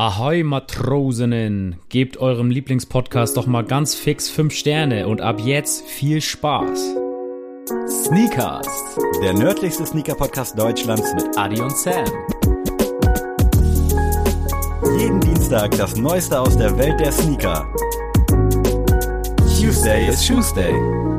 Ahoi Matrosinnen, gebt eurem Lieblingspodcast doch mal ganz fix 5 Sterne und ab jetzt viel Spaß. Sneakers, der nördlichste Sneaker-Podcast Deutschlands mit Adi und Sam. Jeden Dienstag das Neueste aus der Welt der Sneaker. Tuesday is Tuesday.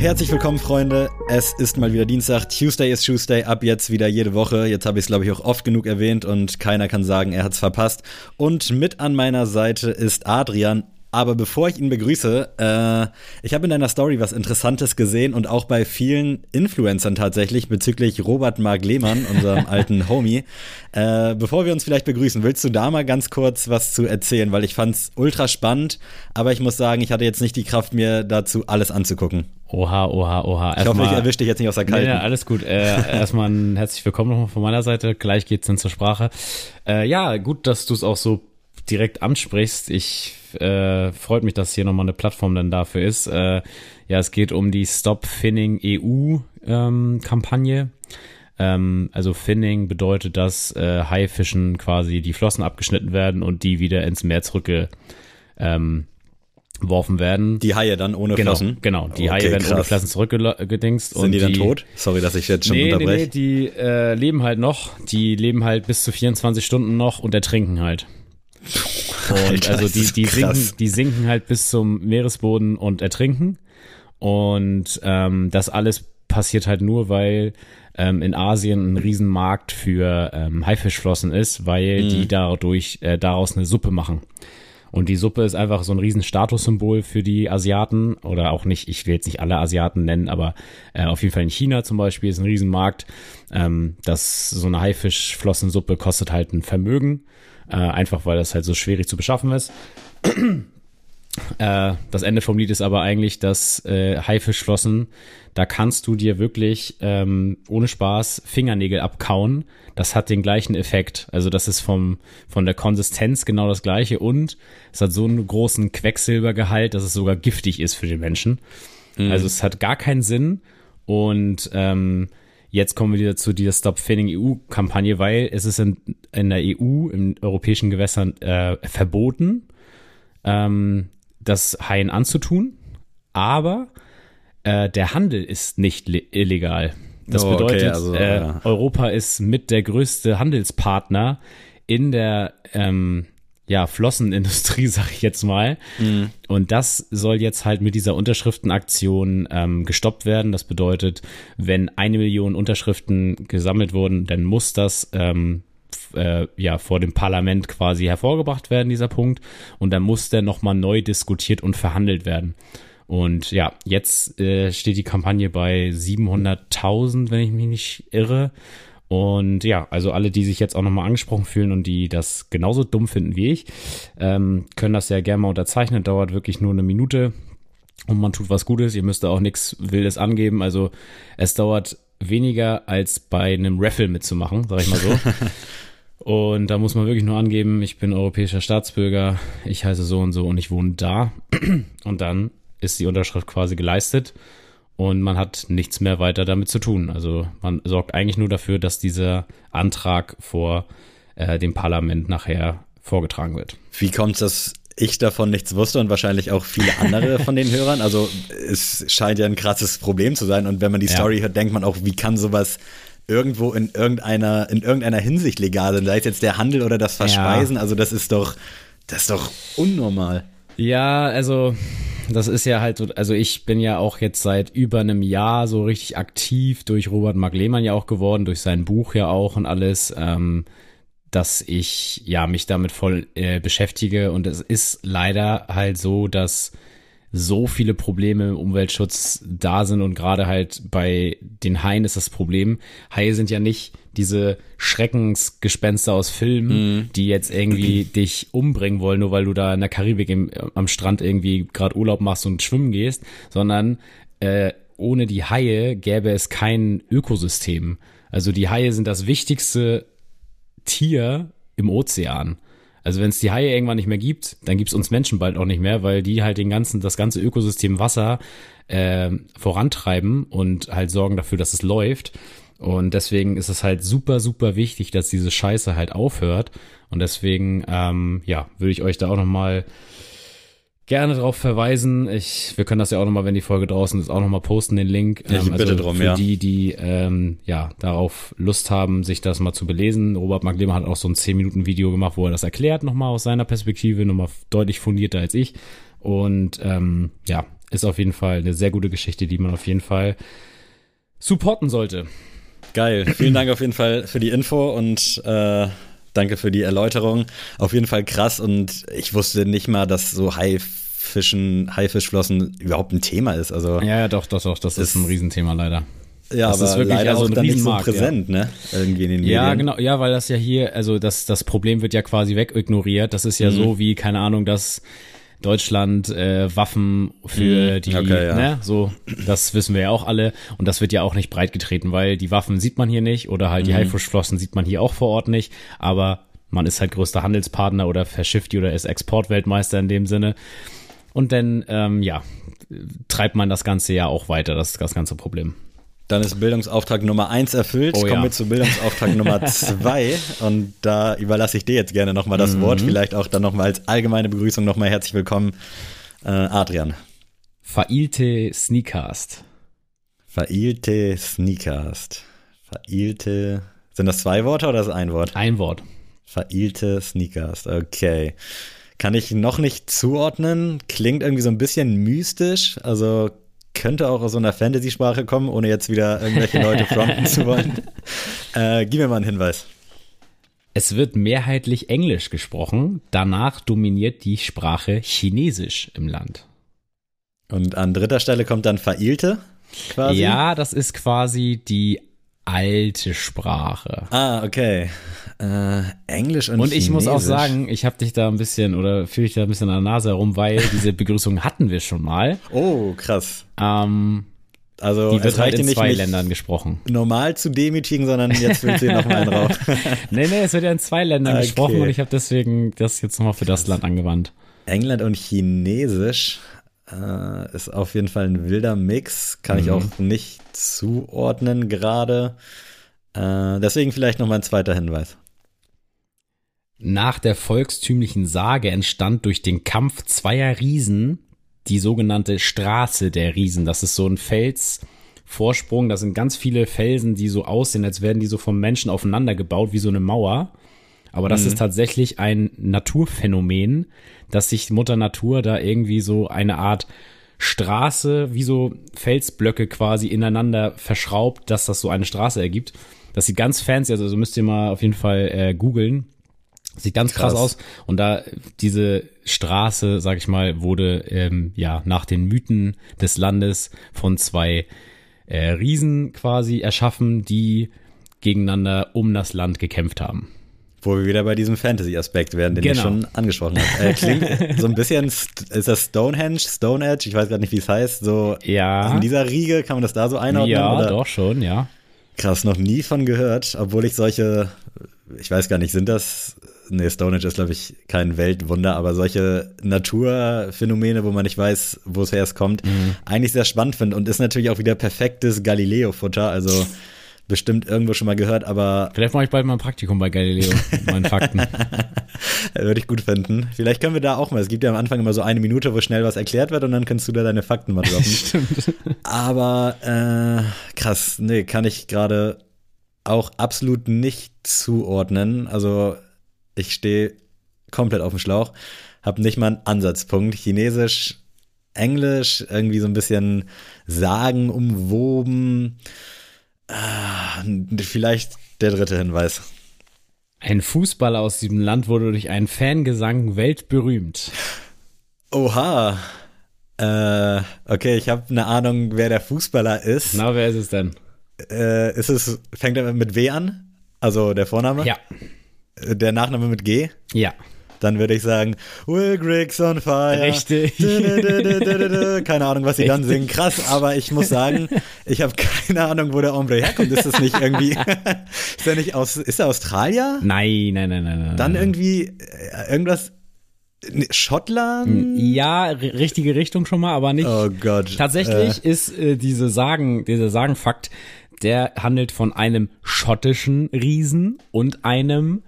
Herzlich willkommen, Freunde. Es ist mal wieder Dienstag. Tuesday is Tuesday. Ab jetzt wieder jede Woche. Jetzt habe ich es, glaube ich, auch oft genug erwähnt und keiner kann sagen, er hat es verpasst. Und mit an meiner Seite ist Adrian. Aber bevor ich ihn begrüße, äh, ich habe in deiner Story was Interessantes gesehen und auch bei vielen Influencern tatsächlich bezüglich Robert Mark Lehmann, unserem alten Homie. Äh, bevor wir uns vielleicht begrüßen, willst du da mal ganz kurz was zu erzählen? Weil ich fand's ultra spannend, aber ich muss sagen, ich hatte jetzt nicht die Kraft, mir dazu alles anzugucken. Oha, oha, oha. Ich hoffe, ich erwische dich jetzt nicht aus der Kalten. Nee, nee, alles gut. Äh, erstmal ein herzlich willkommen nochmal von meiner Seite. Gleich geht's dann zur Sprache. Äh, ja, gut, dass du es auch so direkt ansprichst. Ich äh, freut mich, dass hier nochmal eine Plattform dann dafür ist. Äh, ja, es geht um die Stop Finning EU ähm, Kampagne. Ähm, also Finning bedeutet, dass äh, Haifischen quasi die Flossen abgeschnitten werden und die wieder ins Meer zurück ähm, geworfen werden. Die Haie dann ohne genau, Flossen? Genau, die okay, Haie werden krass. ohne Flossen zurückgedingst. Sind die dann tot? Sorry, dass ich jetzt schon nee, unterbreche. Nee, nee, die äh, leben halt noch. Die leben halt bis zu 24 Stunden noch und ertrinken halt. Und Alter, also die, die, sinken, die sinken halt bis zum Meeresboden und ertrinken. Und ähm, das alles passiert halt nur, weil ähm, in Asien ein Riesenmarkt für ähm, Haifischflossen ist, weil mhm. die dadurch äh, daraus eine Suppe machen. Und die Suppe ist einfach so ein riesen Statussymbol für die Asiaten oder auch nicht, ich will jetzt nicht alle Asiaten nennen, aber äh, auf jeden Fall in China zum Beispiel ist ein Riesenmarkt. Ähm, dass so eine Haifischflossensuppe kostet halt ein Vermögen äh, einfach weil das halt so schwierig zu beschaffen ist. Äh, das Ende vom Lied ist aber eigentlich, dass äh, Haifischflossen, da kannst du dir wirklich ähm, ohne Spaß Fingernägel abkauen. Das hat den gleichen Effekt. Also das ist vom, von der Konsistenz genau das gleiche und es hat so einen großen Quecksilbergehalt, dass es sogar giftig ist für den Menschen. Mhm. Also es hat gar keinen Sinn und ähm, Jetzt kommen wir wieder zu dieser Stop Finning EU-Kampagne, weil es ist in, in, der EU, in europäischen Gewässern äh, verboten, ähm, das Haien anzutun, aber äh, der Handel ist nicht illegal. Das oh, bedeutet, okay, also, äh, ja. Europa ist mit der größte Handelspartner in der ähm, ja, Flossenindustrie, sag ich jetzt mal. Mhm. Und das soll jetzt halt mit dieser Unterschriftenaktion ähm, gestoppt werden. Das bedeutet, wenn eine Million Unterschriften gesammelt wurden, dann muss das ähm, äh, ja vor dem Parlament quasi hervorgebracht werden, dieser Punkt. Und dann muss der nochmal neu diskutiert und verhandelt werden. Und ja, jetzt äh, steht die Kampagne bei 700.000, wenn ich mich nicht irre. Und ja, also alle, die sich jetzt auch nochmal angesprochen fühlen und die das genauso dumm finden wie ich, ähm, können das ja gerne mal unterzeichnen. Dauert wirklich nur eine Minute und man tut was Gutes. Ihr müsst auch nichts Wildes angeben. Also es dauert weniger als bei einem Raffle mitzumachen, sag ich mal so. und da muss man wirklich nur angeben, ich bin europäischer Staatsbürger, ich heiße so und so und ich wohne da. Und dann ist die Unterschrift quasi geleistet und man hat nichts mehr weiter damit zu tun. Also man sorgt eigentlich nur dafür, dass dieser Antrag vor äh, dem Parlament nachher vorgetragen wird. Wie kommt es, dass ich davon nichts wusste und wahrscheinlich auch viele andere von den Hörern? Also es scheint ja ein krasses Problem zu sein und wenn man die Story ja. hört, denkt man auch, wie kann sowas irgendwo in irgendeiner, in irgendeiner Hinsicht legal sein, sei es jetzt der Handel oder das Verspeisen, ja. also das ist doch, das ist doch unnormal. Ja, also das ist ja halt so, also ich bin ja auch jetzt seit über einem Jahr so richtig aktiv durch Robert Mark Lehmann ja auch geworden, durch sein Buch ja auch und alles, ähm, dass ich ja mich damit voll äh, beschäftige und es ist leider halt so, dass so viele Probleme im Umweltschutz da sind und gerade halt bei den Haien ist das Problem. Haie sind ja nicht diese Schreckensgespenster aus Filmen, mm. die jetzt irgendwie dich umbringen wollen, nur weil du da in der Karibik im, am Strand irgendwie gerade Urlaub machst und schwimmen gehst, sondern äh, ohne die Haie gäbe es kein Ökosystem. Also die Haie sind das wichtigste Tier im Ozean. Also wenn es die Haie irgendwann nicht mehr gibt, dann gibt es uns Menschen bald auch nicht mehr, weil die halt den ganzen, das ganze Ökosystem Wasser äh, vorantreiben und halt sorgen dafür, dass es läuft. Und deswegen ist es halt super, super wichtig, dass diese Scheiße halt aufhört. Und deswegen, ähm, ja, würde ich euch da auch nochmal gerne darauf verweisen. Ich, wir können das ja auch nochmal, wenn die Folge draußen ist, auch nochmal posten, den Link. Ähm, ich bitte also drum, für ja. die, die ähm, ja darauf Lust haben, sich das mal zu belesen. Robert Maglemer hat auch so ein 10-Minuten-Video gemacht, wo er das erklärt, nochmal aus seiner Perspektive, nochmal deutlich fundierter als ich. Und ähm, ja, ist auf jeden Fall eine sehr gute Geschichte, die man auf jeden Fall supporten sollte. Geil. Vielen Dank auf jeden Fall für die Info und äh, danke für die Erläuterung. Auf jeden Fall krass und ich wusste nicht mal, dass so Haifischen, Haifischflossen überhaupt ein Thema ist. Also ja, ja, doch, doch, doch, das ist, ist ein Riesenthema leider. Ja, das aber ist wirklich leider also auch dann nicht so präsent, ja. ne? Irgendwie in den ja, Medien. genau, ja, weil das ja hier, also das, das Problem wird ja quasi wegignoriert. Das ist ja mhm. so wie, keine Ahnung, dass Deutschland äh, Waffen für mhm. die, okay, ja. ne, so, das wissen wir ja auch alle und das wird ja auch nicht breit getreten, weil die Waffen sieht man hier nicht oder halt mhm. die Haifischflossen sieht man hier auch vor Ort nicht, aber man ist halt größter Handelspartner oder verschifft die oder ist Exportweltmeister in dem Sinne. Und dann, ähm, ja, treibt man das Ganze ja auch weiter, das ist das ganze Problem. Dann ist Bildungsauftrag Nummer eins erfüllt. Oh, Kommen ja. wir zu Bildungsauftrag Nummer zwei. Und da überlasse ich dir jetzt gerne nochmal das mhm. Wort. Vielleicht auch dann nochmal als allgemeine Begrüßung nochmal herzlich willkommen, äh, Adrian. Failte Sneakast. Failte Sneakast. Failte. Sind das zwei Worte oder ist das ein Wort? Ein Wort. Failte Sneakast. Okay. Kann ich noch nicht zuordnen. Klingt irgendwie so ein bisschen mystisch. Also könnte auch aus so einer Fantasy-Sprache kommen, ohne jetzt wieder irgendwelche Leute fronten zu wollen. Äh, gib mir mal einen Hinweis. Es wird mehrheitlich Englisch gesprochen, danach dominiert die Sprache Chinesisch im Land. Und an dritter Stelle kommt dann Failte quasi? Ja, das ist quasi die alte Sprache. Ah, okay. Äh, Englisch und Und ich Chinesisch. muss auch sagen, ich habe dich da ein bisschen oder fühle ich da ein bisschen an der Nase herum, weil diese Begrüßung hatten wir schon mal. Oh, krass. Ähm, also die wird halt in zwei Ländern gesprochen. Normal zu demütigen, sondern jetzt willst du noch mal einen raus. nee, nee, es wird ja in zwei Ländern okay. gesprochen und ich habe deswegen das jetzt nochmal für das Land angewandt. England und Chinesisch äh, ist auf jeden Fall ein wilder Mix, kann mhm. ich auch nicht zuordnen gerade. Äh, deswegen vielleicht noch mal ein zweiter Hinweis. Nach der volkstümlichen Sage entstand durch den Kampf zweier Riesen die sogenannte Straße der Riesen. Das ist so ein Felsvorsprung. Das sind ganz viele Felsen, die so aussehen, als wären die so vom Menschen aufeinander gebaut, wie so eine Mauer. Aber das mhm. ist tatsächlich ein Naturphänomen, dass sich Mutter Natur da irgendwie so eine Art Straße, wie so Felsblöcke quasi ineinander verschraubt, dass das so eine Straße ergibt. Das sieht ganz fancy, also müsst ihr mal auf jeden Fall äh, googeln. Sieht ganz krass. krass. aus. Und da diese Straße, sag ich mal, wurde ähm, ja nach den Mythen des Landes von zwei äh, Riesen quasi erschaffen, die gegeneinander um das Land gekämpft haben. Wo wir wieder bei diesem Fantasy-Aspekt werden, den genau. ich schon angesprochen habe. Äh, klingt so ein bisschen, ist das Stonehenge, Stonehenge, ich weiß gerade nicht, wie es heißt, so ja. in dieser Riege, kann man das da so einordnen? Ja, oder? doch schon, ja. Krass, noch nie von gehört, obwohl ich solche, ich weiß gar nicht, sind das, nee, Stonehenge ist, glaube ich, kein Weltwunder, aber solche Naturphänomene, wo man nicht weiß, wo es erst kommt, mhm. eigentlich sehr spannend finde und ist natürlich auch wieder perfektes Galileo-Futter, also bestimmt irgendwo schon mal gehört, aber. Vielleicht mache ich bald mal ein Praktikum bei Galileo, meinen Fakten. Würde ich gut finden. Vielleicht können wir da auch mal. Es gibt ja am Anfang immer so eine Minute, wo schnell was erklärt wird und dann kannst du da deine Fakten mal droppen. Stimmt. Aber äh, krass, nee, kann ich gerade auch absolut nicht zuordnen. Also ich stehe komplett auf dem Schlauch, habe nicht mal einen Ansatzpunkt. Chinesisch, Englisch, irgendwie so ein bisschen Sagen umwoben. Ah, vielleicht der dritte Hinweis. Ein Fußballer aus diesem Land wurde durch einen Fangesang weltberühmt. Oha. Äh, okay, ich habe eine Ahnung, wer der Fußballer ist. Na, wer ist es denn? Äh, ist es, fängt er mit W an? Also der Vorname? Ja. Der Nachname mit G? Ja dann würde ich sagen, Will Griggs on fire. Richtig. Keine Ahnung, was sie dann singen. Krass, aber ich muss sagen, ich habe keine Ahnung, wo der Hombre herkommt. Ist das nicht irgendwie, ist er nicht aus, ist er Australier? Nein, nein, nein, nein. Dann irgendwie äh, irgendwas Schottland? Ja, richtige Richtung schon mal, aber nicht. Oh Gott. Tatsächlich äh. ist äh, diese Sagen, dieser Sagenfakt der handelt von einem schottischen Riesen und einem.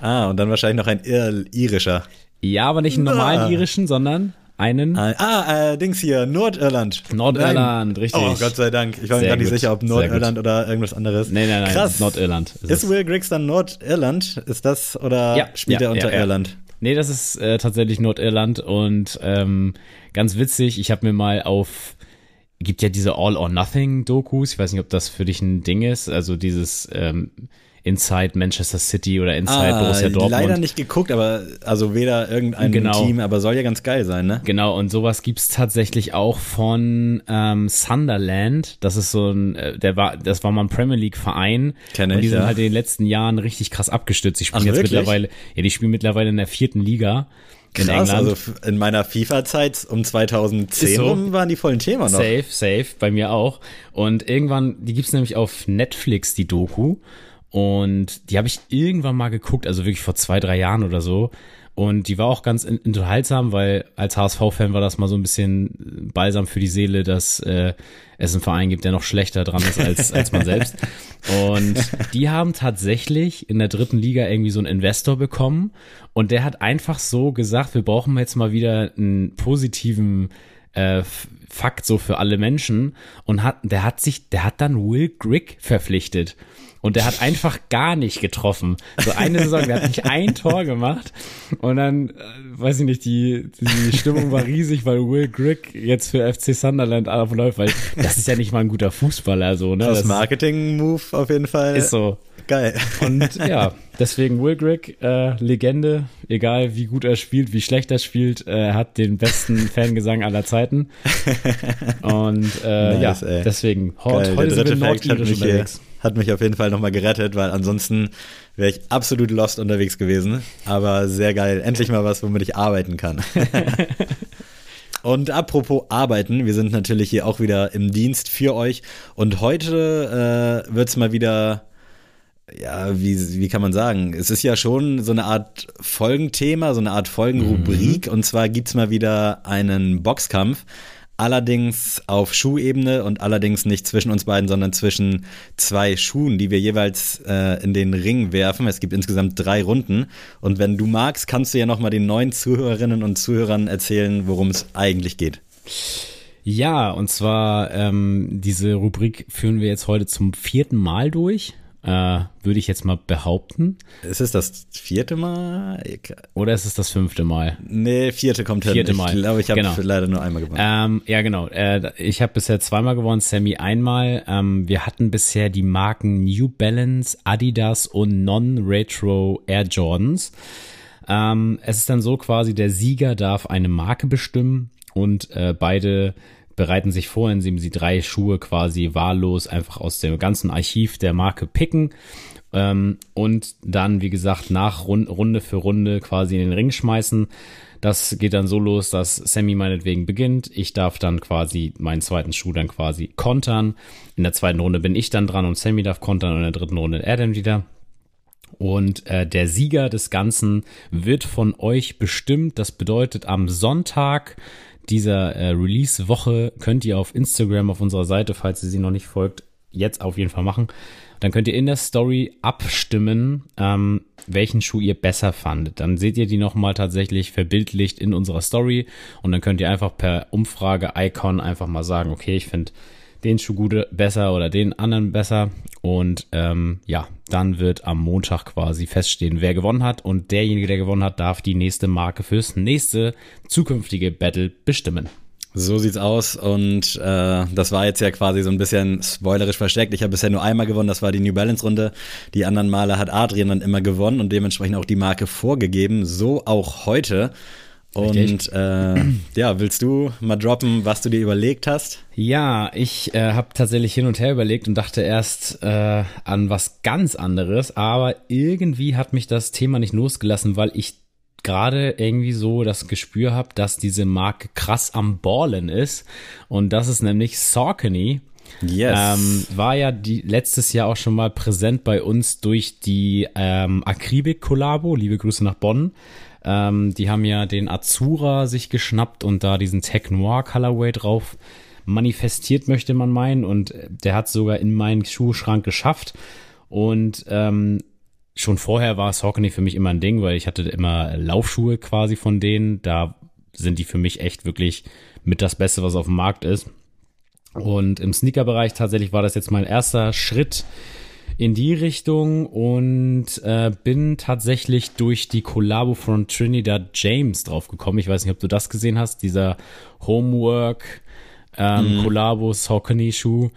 Ah, und dann wahrscheinlich noch ein Ir irischer. Ja, aber nicht einen normalen ah. irischen, sondern einen. Ah, äh, Dings hier, Nordirland. Nordirland, nein. richtig. Oh, Gott sei Dank. Ich war mir gar nicht sicher, ob Nordirland oder irgendwas anderes. Nein, nein, nein. Krass. Nordirland. Ist, ist Will Griggs dann Nordirland? Ist das oder ja, spielt ja, er unter ja, Irland? Nee, das ist äh, tatsächlich Nordirland und ähm, ganz witzig, ich habe mir mal auf gibt ja diese All or Nothing Dokus, ich weiß nicht, ob das für dich ein Ding ist, also dieses ähm, Inside Manchester City oder Inside ah, Borussia Dortmund. Leider nicht geguckt, aber also weder irgendein genau. Team, aber soll ja ganz geil sein, ne? Genau, und sowas gibt's tatsächlich auch von ähm, Sunderland. Das ist so ein, äh, der war, das war mal ein Premier League Verein. Kenn ich, und die sind ja. halt in den letzten Jahren richtig krass abgestürzt. Die spielen Ach, jetzt wirklich? mittlerweile, ja, die spielen mittlerweile in der vierten Liga. In Krass, England. also in meiner FIFA-Zeit um 2010 Ist so. rum waren die vollen Thema noch. Safe, safe, bei mir auch. Und irgendwann, die gibt's nämlich auf Netflix, die Doku. Und die habe ich irgendwann mal geguckt, also wirklich vor zwei, drei Jahren oder so. Und die war auch ganz unterhaltsam, weil als HSV-Fan war das mal so ein bisschen balsam für die Seele, dass äh, es einen Verein gibt, der noch schlechter dran ist als, als man selbst. Und die haben tatsächlich in der dritten Liga irgendwie so einen Investor bekommen. Und der hat einfach so gesagt, wir brauchen jetzt mal wieder einen positiven äh, Fakt so für alle Menschen. Und hat, der hat sich, der hat dann Will Grigg verpflichtet. Und der hat einfach gar nicht getroffen. So eine Saison, der hat nicht ein Tor gemacht. Und dann, äh, weiß ich nicht, die, die Stimmung war riesig, weil Will Grigg jetzt für FC Sunderland aufläuft, weil das ist ja nicht mal ein guter Fußballer, so, ne? Das Das Marketing-Move auf jeden Fall. ist so. Geil. Und ja, deswegen Will Grigg, äh, Legende, egal wie gut er spielt, wie schlecht er spielt, äh, er hat den besten Fangesang aller Zeiten. Und äh, Nice, ja, ey. deswegen, heute, heute sind wir hat nordirisch mich, hier, unterwegs. Hat mich auf jeden Fall nochmal gerettet, weil ansonsten wäre ich absolut lost unterwegs gewesen. Aber sehr geil. Endlich mal was, womit ich arbeiten kann. Und apropos arbeiten, wir sind natürlich hier auch wieder im Dienst für euch. Und heute äh, wird's mal wieder, ja, wie, wie kann man sagen? Es ist ja schon so eine Art Folgenthema, so eine Art Folgenrubrik. Und zwar gibt's mal wieder einen Boxkampf. Allerdings auf Schuhebene und allerdings nicht zwischen uns beiden, sondern zwischen zwei Schuhen, die wir jeweils äh, in den Ring werfen. Es gibt insgesamt drei Runden. Und wenn du magst, kannst du ja nochmal den neuen Zuhörerinnen und Zuhörern erzählen, worum es eigentlich geht. Ja, und zwar ähm, diese Rubrik führen wir jetzt heute zum vierten Mal durch, äh, würde ich jetzt mal behaupten. Ist es das vierte Mal? Ich- Oder ist es das fünfte Mal? Nee, vierte kommt hin. Vierte Ich Mal. glaube, ich habe Genau. leider nur einmal gewonnen. Ähm, ja, genau. Äh, ich habe bisher zweimal gewonnen, Sammy einmal. Ähm, wir hatten bisher die Marken New Balance, Adidas und Non-Retro Air Jordans. Ähm, es ist dann so quasi, der Sieger darf eine Marke bestimmen und äh, beide bereiten sich vor, indem sie drei Schuhe quasi wahllos einfach aus dem ganzen Archiv der Marke picken ähm, und dann, wie gesagt, nach Run Runde für Runde quasi in den Ring schmeißen. Das geht dann so los, dass Sammy meinetwegen beginnt. Ich darf dann quasi meinen zweiten Schuh dann quasi kontern. In der zweiten Runde bin ich dann dran und Sammy darf kontern und in der dritten Runde dann wieder. Und äh, der Sieger des Ganzen wird von euch bestimmt. Das bedeutet, am Sonntag dieser äh, Release-Woche könnt ihr auf Instagram auf unserer Seite, falls ihr sie noch nicht folgt, jetzt auf jeden Fall machen. Dann könnt ihr in der Story abstimmen, ähm, welchen Schuh ihr besser fandet. Dann seht ihr die nochmal tatsächlich verbildlicht in unserer Story und dann könnt ihr einfach per Umfrage-Icon einfach mal sagen, okay, ich finde den Schuh gut besser oder den anderen besser. Und ähm, ja, dann wird am Montag quasi feststehen, wer gewonnen hat. Und derjenige, der gewonnen hat, darf die nächste Marke fürs nächste zukünftige Battle bestimmen. So sieht's aus und äh, das war jetzt ja quasi so ein bisschen spoilerisch versteckt. Ich habe bisher nur einmal gewonnen, das war die New Balance Runde. Die anderen Male hat Adrian dann immer gewonnen und dementsprechend auch die Marke vorgegeben. So auch heute. Und äh, ja, willst du mal droppen, was du dir überlegt hast? Ja, ich äh, habe tatsächlich hin und her überlegt und dachte erst äh, an was ganz anderes, aber irgendwie hat mich das Thema nicht losgelassen, weil ich gerade irgendwie so das Gespür habe, dass diese Marke krass am Ballen ist und das ist nämlich Saucony. Yes. Ähm, war ja die, letztes Jahr auch schon mal präsent bei uns durch die ähm, Akribik-Kollabo. Liebe Grüße nach Bonn. Ähm, die haben ja den Azura sich geschnappt und da diesen Tech Noir Colorway drauf manifestiert, möchte man meinen. Und der hat sogar in meinen Schuhschrank geschafft. Und ähm, schon vorher war Saucony für mich immer ein Ding, weil ich hatte immer Laufschuhe quasi von denen. Da sind die für mich echt wirklich mit das Beste, was auf dem Markt ist. Und im Sneaker-Bereich tatsächlich war das jetzt mein erster Schritt in die Richtung und äh, bin tatsächlich durch die Kollabo von Trinidad James draufgekommen. Ich weiß nicht, ob du das gesehen hast, dieser Homework ähm, mhm. Kollabo Saucony Schuh.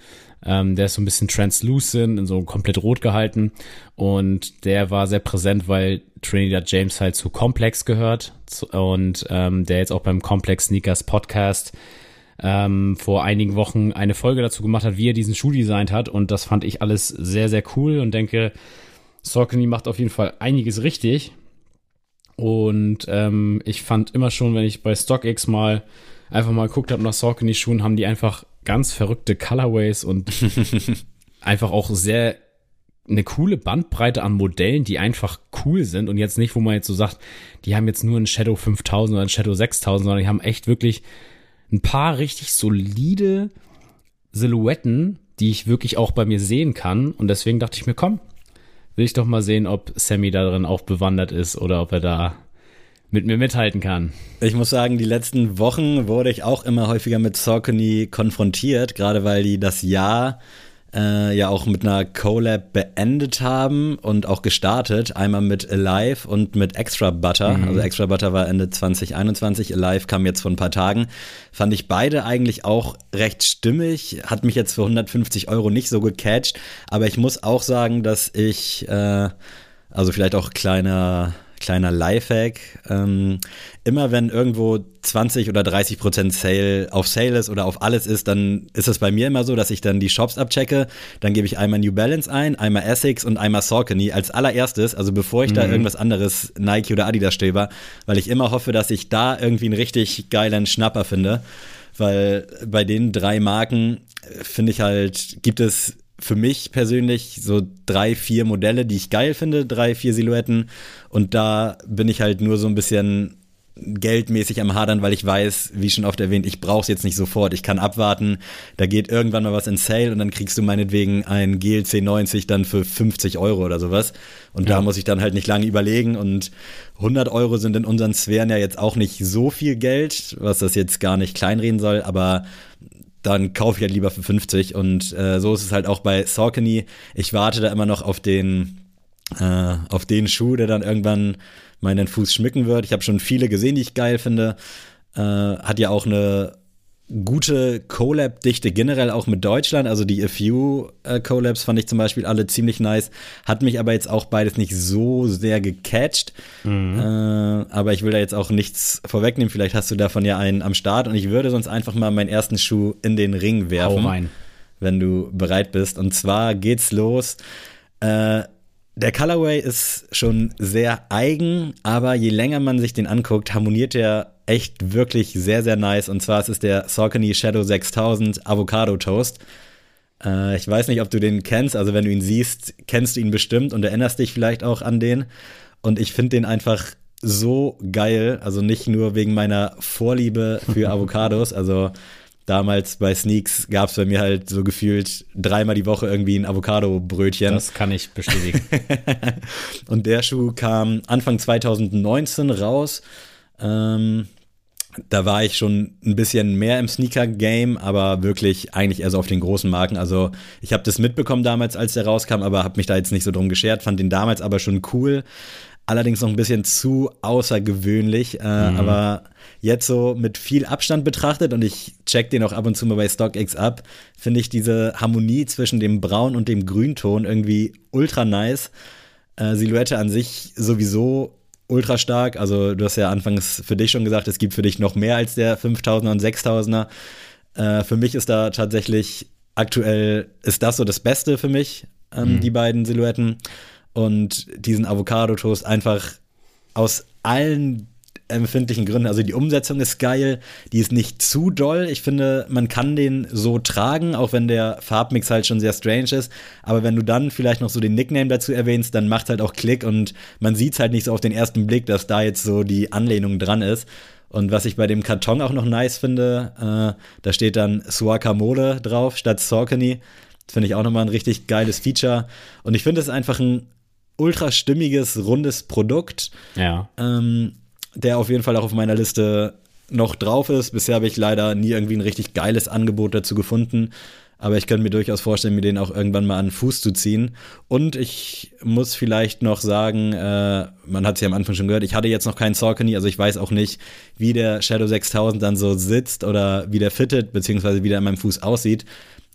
Ähm, der ist so ein bisschen translucent, in so komplett rot gehalten und der war sehr präsent, weil Trinidad James halt zu Complex gehört und ähm, der jetzt auch beim Complex Sneakers Podcast ähm, vor einigen Wochen eine Folge dazu gemacht hat, wie er diesen Schuh designt hat. Und das fand ich alles sehr, sehr cool und denke, Saucony macht auf jeden Fall einiges richtig. Und ähm, ich fand immer schon, wenn ich bei StockX mal einfach mal geguckt habe nach Saucony-Schuhen, haben die einfach ganz verrückte Colorways und einfach auch sehr eine coole Bandbreite an Modellen, die einfach cool sind und jetzt nicht, wo man jetzt so sagt, die haben jetzt nur ein Shadow 5000 oder ein Shadow 6000, sondern die haben echt wirklich ein paar richtig solide Silhouetten, die ich wirklich auch bei mir sehen kann. Und deswegen dachte ich mir, komm, will ich doch mal sehen, ob Sammy darin auch bewandert ist oder ob er da mit mir mithalten kann. Ich muss sagen, die letzten Wochen wurde ich auch immer häufiger mit Saucony konfrontiert, gerade weil die das Jahr äh, ja auch mit einer Collab beendet haben und auch gestartet. Einmal mit Alive und mit Extra Butter. Mhm. Also Extra Butter war Ende 2021. Alive kam jetzt vor ein paar Tagen. Fand ich beide eigentlich auch recht stimmig. Hat mich jetzt für 150 Euro nicht so gecatcht. Aber ich muss auch sagen, dass ich, äh, also vielleicht auch kleiner kleiner Lifehack. Ähm, immer wenn irgendwo 20 oder 30 Prozent Sale auf Sale ist oder auf alles ist, dann ist es bei mir immer so, dass ich dann die Shops abchecke. Dann gebe ich einmal New Balance ein, einmal Essex und einmal Saucony als allererstes, also bevor ich mhm. da irgendwas anderes Nike oder Adidas stöber, weil ich immer hoffe, dass ich da irgendwie einen richtig geilen Schnapper finde. Weil bei den drei Marken äh, finde ich halt, gibt es für mich persönlich so drei, vier Modelle, die ich geil finde, drei, vier Silhouetten. Und da bin ich halt nur so ein bisschen geldmäßig am Hadern, weil ich weiß, wie schon oft erwähnt, ich brauche es jetzt nicht sofort. Ich kann abwarten. Da geht irgendwann mal was in Sale und dann kriegst du meinetwegen ein GLC 90 dann für 50 Euro oder sowas. Und ja. da muss ich dann halt nicht lange überlegen. Und 100 Euro sind in unseren Sphären ja jetzt auch nicht so viel Geld, was das jetzt gar nicht kleinreden soll. Aber dann kaufe ich halt lieber für 50. Und äh, so ist es halt auch bei Saucony. Ich warte da immer noch auf den, äh, auf den Schuh, der dann irgendwann meinen Fuß schmücken wird. Ich habe schon viele gesehen, die ich geil finde. Äh, hat ja auch eine gute Collab-Dichte generell auch mit Deutschland. Also die A Few äh, Collabs fand ich zum Beispiel alle ziemlich nice. Hat mich aber jetzt auch beides nicht so sehr gecatcht. Mhm. Äh, aber ich will da jetzt auch nichts vorwegnehmen. Vielleicht hast du davon ja einen am Start und ich würde sonst einfach mal meinen ersten Schuh in den Ring werfen. Hau rein. Wenn du bereit bist. Und zwar geht's los. Äh, der Colorway ist schon sehr eigen, aber je länger man sich den anguckt, harmoniert er echt wirklich sehr, sehr nice. Und zwar ist es der Saucony Shadow 6000 Avocado Toast. Äh, ich weiß nicht, ob du den kennst. Also, wenn du ihn siehst, kennst du ihn bestimmt und erinnerst dich vielleicht auch an den. Und ich finde den einfach so geil. Also nicht nur wegen meiner Vorliebe für Avocados. Also damals bei Sneaks gab es bei mir halt so gefühlt dreimal die Woche irgendwie ein Avocado-Brötchen. Das kann ich bestätigen. und der Schuh kam Anfang 2019 raus. Ähm, da war ich schon ein bisschen mehr im Sneaker-Game, aber wirklich eigentlich eher so auf den großen Marken. Also ich habe das mitbekommen damals, als der rauskam, aber habe mich da jetzt nicht so drum geschert, fand den damals aber schon cool. Allerdings noch ein bisschen zu außergewöhnlich, äh, mhm. aber jetzt so mit viel Abstand betrachtet und ich check den auch ab und zu mal bei StockX ab, finde ich diese Harmonie zwischen dem Braun und dem Grünton irgendwie ultra nice. Äh, Silhouette an sich sowieso ultra stark. Also du hast ja anfangs für dich schon gesagt, es gibt für dich noch mehr als der 5000er und 6000er. Äh, für mich ist da tatsächlich aktuell, ist das so das Beste für mich, ähm, mhm. die beiden Silhouetten. Und diesen Avocado-Toast einfach aus allen empfindlichen Gründen. Also die Umsetzung ist geil, die ist nicht zu doll. Ich finde, man kann den so tragen, auch wenn der Farbmix halt schon sehr strange ist. Aber wenn du dann vielleicht noch so den Nickname dazu erwähnst, dann macht halt auch Klick und man sieht halt nicht so auf den ersten Blick, dass da jetzt so die Anlehnung dran ist. Und was ich bei dem Karton auch noch nice finde, äh, da steht dann Suakamole drauf statt Saucony. Finde ich auch nochmal ein richtig geiles Feature. Und ich finde es einfach ein ultra stimmiges, rundes Produkt. Ja. Ähm, der auf jeden Fall auch auf meiner Liste noch drauf ist. Bisher habe ich leider nie irgendwie ein richtig geiles Angebot dazu gefunden. Aber ich könnte mir durchaus vorstellen, mir den auch irgendwann mal an den Fuß zu ziehen. Und ich muss vielleicht noch sagen, äh, man hat es ja am Anfang schon gehört, ich hatte jetzt noch keinen Saucony, also ich weiß auch nicht, wie der Shadow 6000 dann so sitzt oder wie der fittet, beziehungsweise wie der an meinem Fuß aussieht.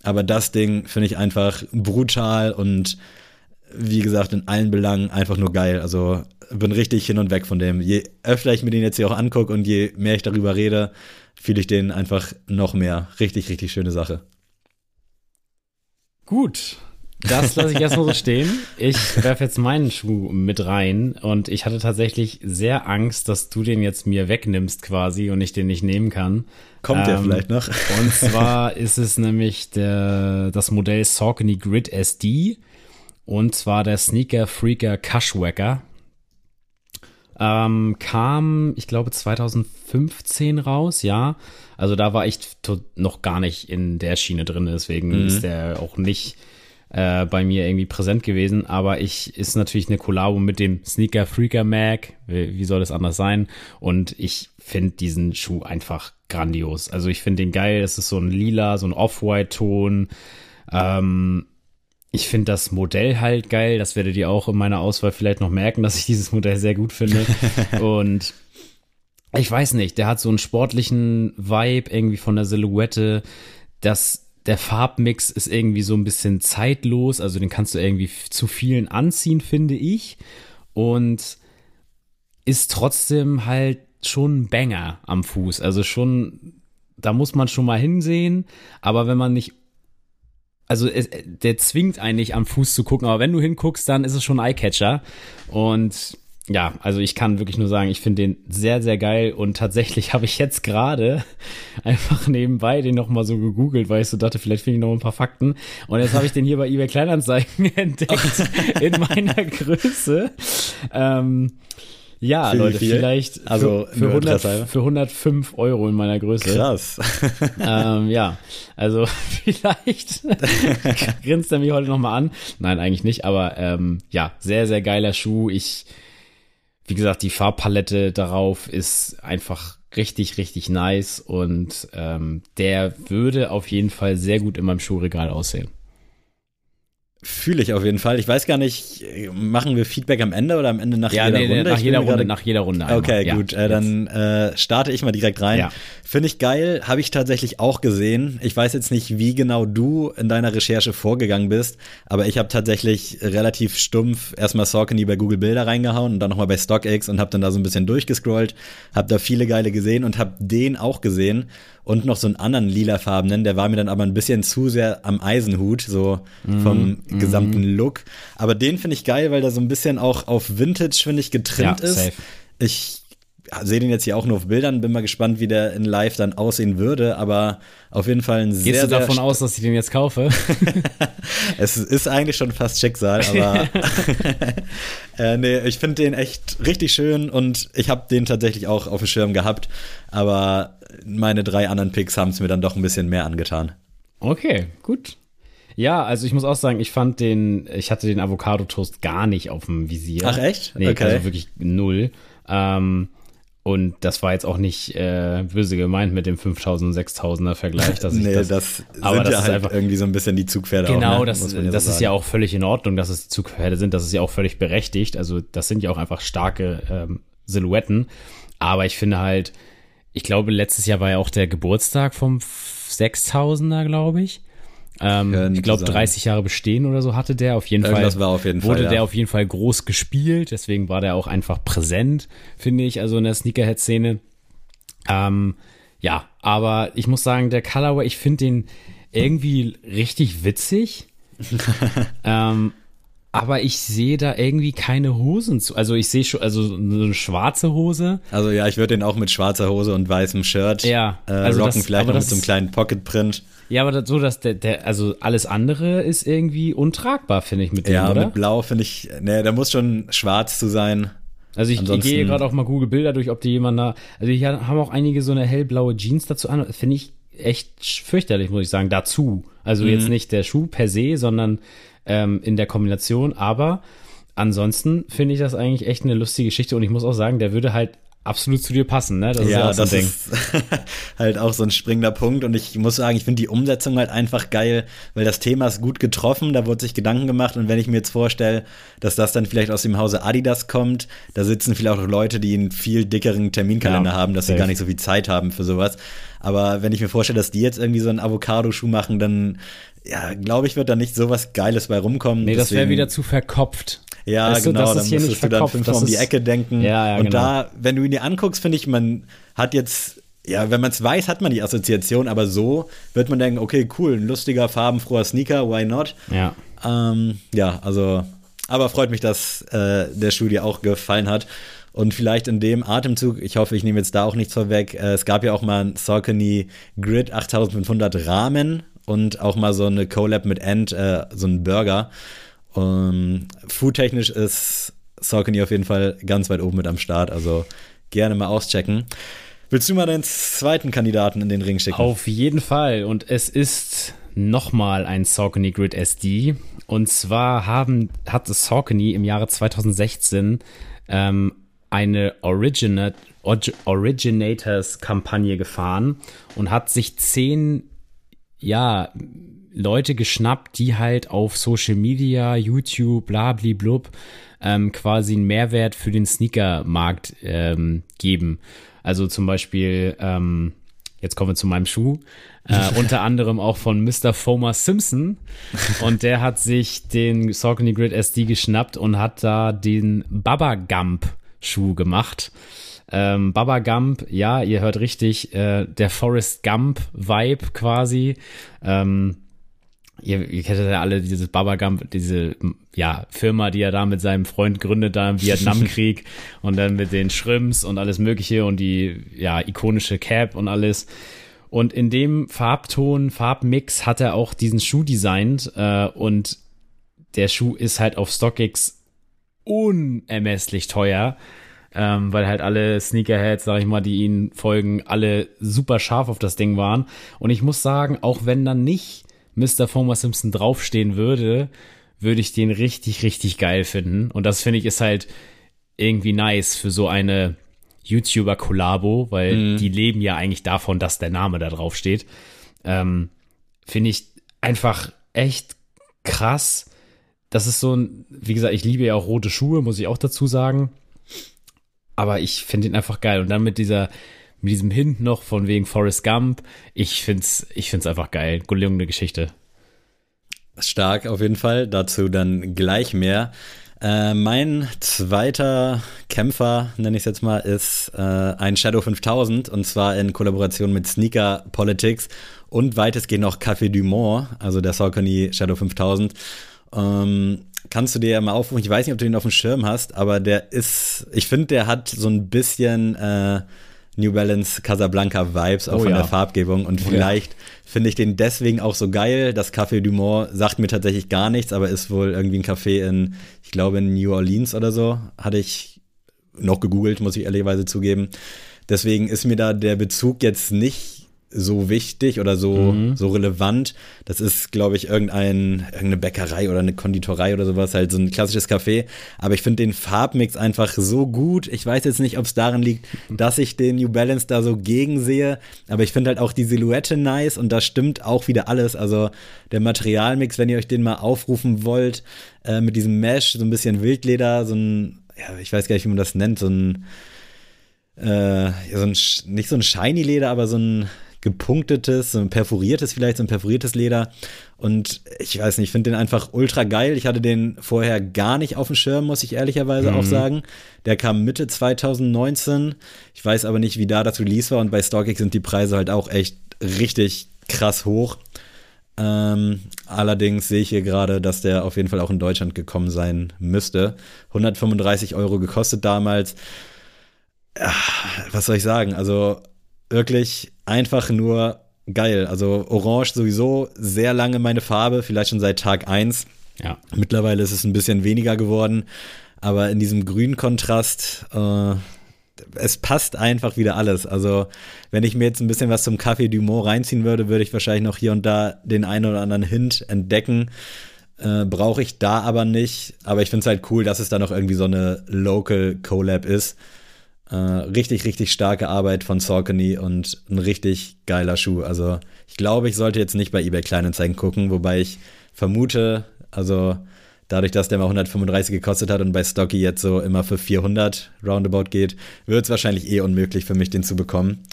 Aber das Ding finde ich einfach brutal und wie gesagt, in allen Belangen einfach nur geil. Also bin richtig hin und weg von dem. Je öfter ich mir den jetzt hier auch angucke und je mehr ich darüber rede, fühle ich den einfach noch mehr. Richtig, richtig schöne Sache. Gut. Das lasse ich erstmal so stehen. Ich werfe jetzt meinen Schuh mit rein und ich hatte tatsächlich sehr Angst, dass du den jetzt mir wegnimmst quasi und ich den nicht nehmen kann. Kommt ähm, der vielleicht noch? und zwar ist es nämlich der, das Modell Saucony Grid SD und zwar der Sneaker Freaker Cushwacker. Ähm, kam, ich glaube, 2015 raus, ja. Also da war ich noch gar nicht in der Schiene drin, deswegen mhm. ist der auch nicht äh, bei mir irgendwie präsent gewesen. Aber ich ist natürlich eine Kollabo mit dem Sneaker Freaker Mag. Wie, wie soll das anders sein? Und ich finde diesen Schuh einfach grandios. Also ich finde den geil. Es ist so ein lila, so ein Off-White-Ton. Ähm, ich finde das Modell halt geil. Das werdet ihr auch in meiner Auswahl vielleicht noch merken, dass ich dieses Modell sehr gut finde. und ich weiß nicht, der hat so einen sportlichen Vibe irgendwie von der Silhouette. Das, der Farbmix ist irgendwie so ein bisschen zeitlos. Also den kannst du irgendwie zu vielen anziehen, finde ich. Und ist trotzdem halt schon ein Banger am Fuß. Also schon, da muss man schon mal hinsehen. Aber wenn man nicht also es, der zwingt eigentlich am Fuß zu gucken, aber wenn du hinguckst, dann ist es schon ein Eyecatcher. Und ja, also ich kann wirklich nur sagen, ich finde den sehr, sehr geil und tatsächlich habe ich jetzt gerade einfach nebenbei den nochmal so gegoogelt, weil ich so dachte, vielleicht finde ich noch ein paar Fakten. Und jetzt habe ich den hier bei eBay Kleinanzeigen entdeckt in meiner Größe. Ähm, ja, für Leute, vielleicht also für, für, 100, für 105 Euro in meiner Größe. Krass. ähm, ja, also vielleicht grinst er mich heute nochmal an. Nein, eigentlich nicht, aber ähm, ja, sehr, sehr geiler Schuh. Ich, wie gesagt, die Farbpalette darauf ist einfach richtig, richtig nice und ähm, der würde auf jeden Fall sehr gut in meinem Schuhregal aussehen. Fühle ich auf jeden Fall. Ich weiß gar nicht, machen wir Feedback am Ende oder am Ende nach ja, jeder nee, Runde? Nach jeder Runde, nach jeder Runde. Einmal. Okay, ja, gut. Äh, dann äh, starte ich mal direkt rein. Ja. Finde ich geil, habe ich tatsächlich auch gesehen. Ich weiß jetzt nicht, wie genau du in deiner Recherche vorgegangen bist, aber ich habe tatsächlich relativ stumpf erstmal Saucony bei Google Bilder reingehauen und dann nochmal bei StockX und habe dann da so ein bisschen durchgescrollt, habe da viele geile gesehen und habe den auch gesehen und noch so einen anderen lilafarbenen, der war mir dann aber ein bisschen zu sehr am Eisenhut, so vom mm, gesamten mm. Look. Aber den finde ich geil, weil der so ein bisschen auch auf Vintage, finde ich, getrimmt ja, ist. Safe. Ich sehe den jetzt hier auch nur auf Bildern, bin mal gespannt, wie der in Live dann aussehen würde, aber auf jeden Fall ein sehr, Gehst du davon aus, dass ich den jetzt kaufe? es ist eigentlich schon fast Schicksal, aber äh, nee, ich finde den echt richtig schön und ich habe den tatsächlich auch auf dem Schirm gehabt, aber meine drei anderen Picks haben es mir dann doch ein bisschen mehr angetan. Okay, gut. Ja, also ich muss auch sagen, ich fand den, ich hatte den Avocado-Toast gar nicht auf dem Visier. Ach echt? Nee, okay. also wirklich null. Ähm, und das war jetzt auch nicht äh, böse gemeint mit dem 5000 6000er Vergleich, dass ich nee, das, das aber das ja halt ist einfach irgendwie so ein bisschen die Zugpferde Genau, auch, ne? das, das so ist ja auch völlig in Ordnung, dass es Zugpferde sind, das ist ja auch völlig berechtigt, also das sind ja auch einfach starke ähm, Silhouetten, aber ich finde halt, ich glaube, letztes Jahr war ja auch der Geburtstag vom 6000er, glaube ich. Ähm, ich glaube, 30 Jahre bestehen oder so hatte der. Auf jeden Irgendwas Fall war auf jeden wurde Fall, ja. der auf jeden Fall groß gespielt. Deswegen war der auch einfach präsent, finde ich, also in der Sneakerhead-Szene. Ähm, ja, aber ich muss sagen, der Colorway, ich finde den irgendwie richtig witzig. ähm, aber ich sehe da irgendwie keine Hosen zu. Also ich sehe schon, also eine schwarze Hose. Also ja, ich würde den auch mit schwarzer Hose und weißem Shirt ja, äh, also rocken, das, vielleicht noch mit so einem kleinen Pocket-Print. Ja, aber das, so, dass der, der, also alles andere ist irgendwie untragbar, finde ich, mit dem, ja, oder? mit Blau finde ich, ne, da muss schon schwarz zu sein. Also ich, ich gehe gerade auch mal Google Bilder durch, ob die jemand da, also hier haben auch einige so eine hellblaue Jeans dazu an, finde ich echt fürchterlich, muss ich sagen, dazu. Also mhm. jetzt nicht der Schuh per se, sondern ähm, in der Kombination, aber ansonsten finde ich das eigentlich echt eine lustige Geschichte und ich muss auch sagen, der würde halt absolut zu dir passen, ne? Das ja, ist ja das ist halt auch so ein springender Punkt und ich muss sagen, ich finde die Umsetzung halt einfach geil, weil das Thema ist gut getroffen, da wurde sich Gedanken gemacht und wenn ich mir jetzt vorstelle, dass das dann vielleicht aus dem Hause Adidas kommt, da sitzen vielleicht auch Leute, die einen viel dickeren Terminkalender ja, haben, dass safe. sie gar nicht so viel Zeit haben für sowas. Aber wenn ich mir vorstelle, dass die jetzt irgendwie so einen Avocado-Schuh machen, dann ja, glaube ich, wird da nicht so was Geiles bei rumkommen. Nee, das wäre wieder zu verkopft. Ja, weißt genau, dann müsstest du dann fünfmal um die Ecke denken. Ja, ja, und genau. da, wenn du ihn dir anguckst, finde ich, man hat jetzt, ja, wenn man es weiß, hat man die Assoziation, aber so wird man denken, okay, cool, ein lustiger, farbenfroher Sneaker, why not? Ja. Ähm, ja, also, aber freut mich, dass äh, der Studie auch gefallen hat. Und vielleicht in dem Atemzug, ich hoffe, ich nehme jetzt da auch nichts vorweg, äh, es gab ja auch mal ein Saucony Grid 8500 Rahmen und auch mal so eine Collab mit End, äh, so ein Burger. Um, ähm, foodtechnisch ist Saucony auf jeden Fall ganz weit oben mit am Start, also gerne mal auschecken. Willst du mal deinen zweiten Kandidaten in den Ring schicken? Auf jeden Fall. Und es ist nochmal ein Saucony Grid SD. Und zwar haben, hat Saucony im Jahre 2016 ähm, eine Originate, Originators-Kampagne gefahren und hat sich zehn ja, Leute geschnappt, die halt auf Social Media, YouTube, blablablub, ähm, quasi einen Mehrwert für den Sneakermarkt ähm, geben. Also zum Beispiel, ähm, jetzt kommen wir zu meinem Schuh, äh, unter anderem auch von Mr. Fomer Simpson. Und der hat sich den Saucony Grid SD geschnappt und hat da den Baba Gump Schuh gemacht. Ähm, Baba Gump, ja, ihr hört richtig, äh, der Forrest Gump Vibe quasi. Ähm, ihr, ihr kennt ja alle dieses Baba Gump, diese ja, Firma, die er da mit seinem Freund gründet, da im Vietnamkrieg und dann mit den Shrimps und alles Mögliche und die ja ikonische Cap und alles. Und in dem Farbton, Farbmix hat er auch diesen Schuh designt äh, und der Schuh ist halt auf StockX unermesslich teuer, ähm, weil halt alle Sneakerheads, sag ich mal, die ihnen folgen, alle super scharf auf das Ding waren. Und ich muss sagen, auch wenn dann nicht Mr. Homer Simpson draufstehen würde, würde ich den richtig, richtig geil finden. Und das finde ich ist halt irgendwie nice für so eine YouTuber-Kollabo, weil mhm. die leben ja eigentlich davon, dass der Name da drauf steht. Ähm, finde ich einfach echt krass. Das ist so ein, wie gesagt, ich liebe ja auch rote Schuhe, muss ich auch dazu sagen. Aber ich finde ihn einfach geil. Und dann mit dieser mit diesem Hint noch von wegen Forrest Gump. Ich find's, ich find's einfach geil. Gelungene Geschichte. Stark auf jeden Fall. Dazu dann gleich mehr. Äh, mein zweiter Kämpfer, nenne ich es jetzt mal, ist äh, ein Shadow 5000 und zwar in Kollaboration mit Sneaker Politics und weitestgehend noch Café du Mont, also der Saucony Shadow 5000. Ähm, kannst du dir ja mal aufrufen. Ich weiß nicht, ob du den auf dem Schirm hast, aber der ist, ich finde, der hat so ein bisschen äh, New Balance Casablanca Vibes, auch oh, von ja. der Farbgebung. Und vielleicht ja. finde ich den deswegen auch so geil. Das Café du Mont sagt mir tatsächlich gar nichts, aber ist wohl irgendwie ein Café in, ich glaube, in New Orleans oder so. Hatte ich noch gegoogelt, muss ich ehrlicherweise zugeben. Deswegen ist mir da der Bezug jetzt nicht so wichtig oder so, mhm. so relevant. Das ist, glaube ich, irgendein, irgendeine Bäckerei oder eine Konditorei oder sowas, halt so ein klassisches Café. Aber ich finde den Farbmix einfach so gut. Ich weiß jetzt nicht, ob es daran liegt, dass ich den New Balance da so gegen sehe, aber ich finde halt auch die Silhouette nice und da stimmt auch wieder alles. Also der Materialmix, wenn ihr euch den mal aufrufen wollt, äh, mit diesem Mesh, so ein bisschen Wildleder, so ein, ja, ich weiß gar nicht, wie man das nennt, so ein äh, so ein, nicht so ein shiny Leder, aber so ein, gepunktetes, so ein perforiertes vielleicht, so ein perforiertes Leder. Und ich weiß nicht, ich finde den einfach ultra geil. Ich hatte den vorher gar nicht auf dem Schirm, muss ich ehrlicherweise mhm. auch sagen. Der kam Mitte 2019. Ich weiß aber nicht, wie da das Release war. Und bei StockX sind die Preise halt auch echt richtig krass hoch. Ähm, allerdings sehe ich hier gerade, dass der auf jeden Fall auch in Deutschland gekommen sein müsste. 135 Euro gekostet damals. Ja, was soll ich sagen? Also wirklich einfach nur geil. Also Orange sowieso sehr lange meine Farbe, vielleicht schon seit Tag 1. Ja. Mittlerweile ist es ein bisschen weniger geworden. aber in diesem grünen Kontrast, äh, es passt einfach wieder alles. Also, wenn ich mir jetzt ein bisschen was zum Café Dumont reinziehen würde, würde ich wahrscheinlich noch hier und da den einen oder anderen Hint entdecken. Äh, Brauche ich da aber nicht. Aber ich finde es halt cool, dass es da noch irgendwie so eine Local Collab ist. Äh, richtig, richtig starke Arbeit von Saucony und ein richtig geiler Schuh. Also, ich glaube, ich sollte jetzt nicht bei eBay Kleinanzeigen gucken, wobei ich vermute, also dadurch, dass der mal 135 gekostet hat und bei Stocky jetzt so immer für 400 roundabout geht, wird es wahrscheinlich eh unmöglich für mich, den zu bekommen.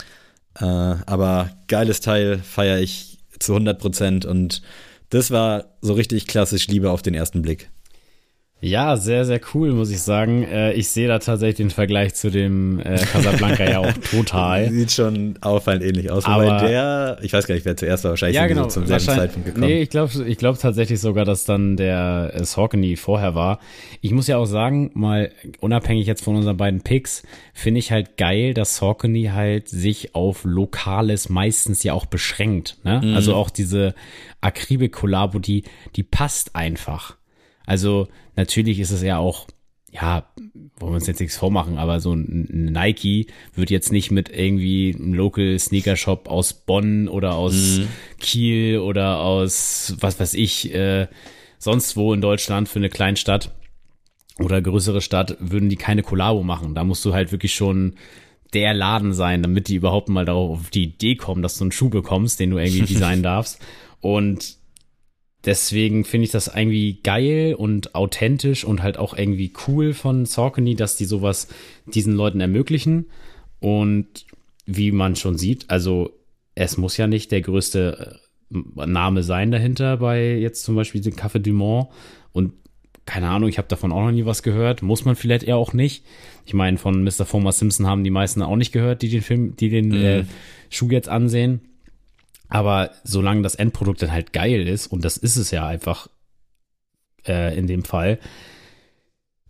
Äh, aber geiles Teil feiere ich zu 100 Prozent und das war so richtig klassisch Liebe auf den ersten Blick. Ja, sehr, sehr cool, muss ich sagen. Äh, ich sehe da tatsächlich den Vergleich zu dem äh, Casablanca ja auch total. Sieht schon auffallend ähnlich aus. Aber Wobei der, ich weiß gar nicht, wer zuerst war, wahrscheinlich ja, genau, so zum selben Zeitpunkt gekommen. Nee, ich glaube ich glaub tatsächlich sogar, dass dann der äh, Saucony vorher war. Ich muss ja auch sagen, mal unabhängig jetzt von unseren beiden Picks, finde ich halt geil, dass Saucony halt sich auf Lokales meistens ja auch beschränkt. Ne? Mhm. Also auch diese Akribe-Kollabo, die, die passt einfach. Also natürlich ist es ja auch, ja, wollen wir uns jetzt nichts vormachen, aber so ein Nike wird jetzt nicht mit irgendwie einem Local Sneaker Shop aus Bonn oder aus mhm. Kiel oder aus, was weiß ich, äh, sonst wo in Deutschland für eine Kleinstadt oder größere Stadt würden die keine Kollabo machen. Da musst du halt wirklich schon der Laden sein, damit die überhaupt mal darauf auf die Idee kommen, dass du einen Schuh bekommst, den du irgendwie designen darfst. Und deswegen finde ich das irgendwie geil und authentisch und halt auch irgendwie cool von Saucony, dass die sowas diesen Leuten ermöglichen. Und wie man schon sieht, also es muss ja nicht der größte äh, Name sein dahinter bei jetzt zum Beispiel dem Café du Mont. Und keine Ahnung, ich habe davon auch noch nie was gehört. Muss man vielleicht eher auch nicht. Ich meine, von Mr. Former Simpson haben die meisten auch nicht gehört, die den Film, die den mhm. äh, Schuh jetzt ansehen. Aber solange das Endprodukt dann halt geil ist, und das ist es ja einfach äh, in dem Fall,